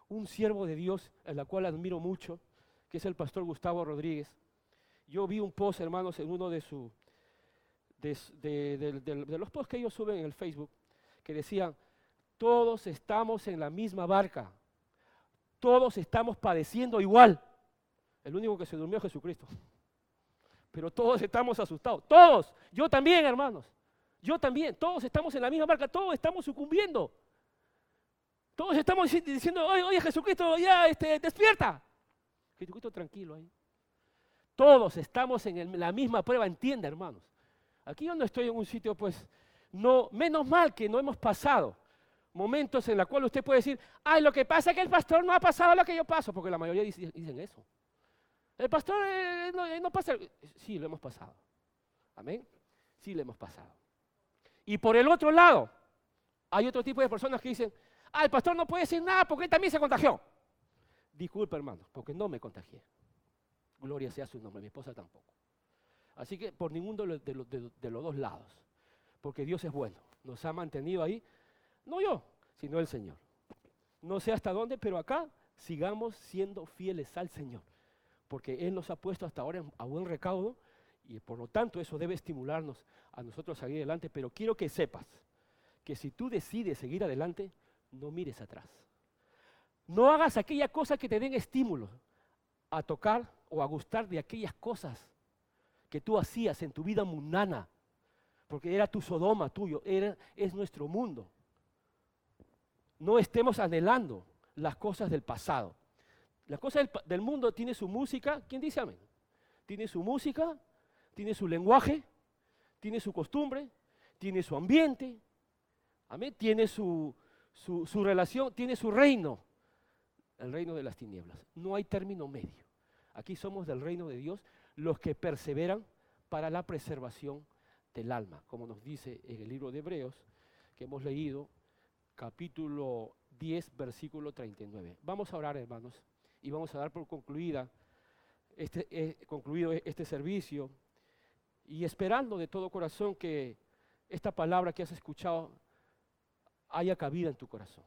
Speaker 1: Un siervo de Dios, en la cual admiro mucho, que es el pastor Gustavo Rodríguez. Yo vi un post, hermanos, en uno de, su, de, los posts que ellos suben en el Facebook, que decían, todos estamos en la misma barca, todos estamos padeciendo igual. El único que se durmió es Jesucristo. Pero todos estamos asustados. Todos. Yo también, hermanos. Yo también. Todos estamos en la misma marca. Todos estamos sucumbiendo. Todos estamos diciendo, oye, oye Jesucristo, ya, este, despierta. Jesucristo tranquilo ahí. Todos estamos en la misma prueba, entiende, hermanos. Aquí yo no estoy en un sitio, pues, no, menos mal que no hemos pasado momentos en los cuales usted puede decir, ay, lo que pasa es que el pastor no ha pasado lo que yo paso, porque la mayoría dicen eso. El pastor eh, eh, no, pasa. Sí, lo hemos pasado. Amén. Sí, lo hemos pasado. Y por el otro lado, hay otro tipo de personas que dicen, ah, el pastor no puede decir nada porque él también se contagió. Disculpe, hermano, porque no me contagié. Gloria sea su nombre, mi esposa tampoco. Así que por ninguno de los, dos lados, porque Dios es bueno, nos ha mantenido ahí, no yo, sino el Señor. No sé hasta dónde, pero acá sigamos siendo fieles al Señor porque Él nos ha puesto hasta ahora a buen recaudo y por lo tanto eso debe estimularnos a nosotros a seguir adelante, pero quiero que sepas que si tú decides seguir adelante, no mires atrás. No hagas aquella cosa que te den estímulo a tocar o a gustar de aquellas cosas que tú hacías en tu vida mundana, porque era tu Sodoma tuyo, es nuestro mundo. No estemos anhelando las cosas del pasado. Las cosas del, mundo tiene su música, ¿quién dice amén? Tiene su música, tiene su lenguaje, tiene su costumbre, tiene su ambiente, amén, tiene su, su relación, tiene su reino, el reino de las tinieblas. No hay término medio. Aquí somos del reino de Dios los que perseveran para la preservación del alma, como nos dice en el libro de Hebreos, que hemos leído, capítulo 10, versículo 39. Vamos a orar, hermanos, y vamos a dar por concluida este, eh, concluido este servicio y esperando de todo corazón que esta palabra que has escuchado haya cabida en tu corazón.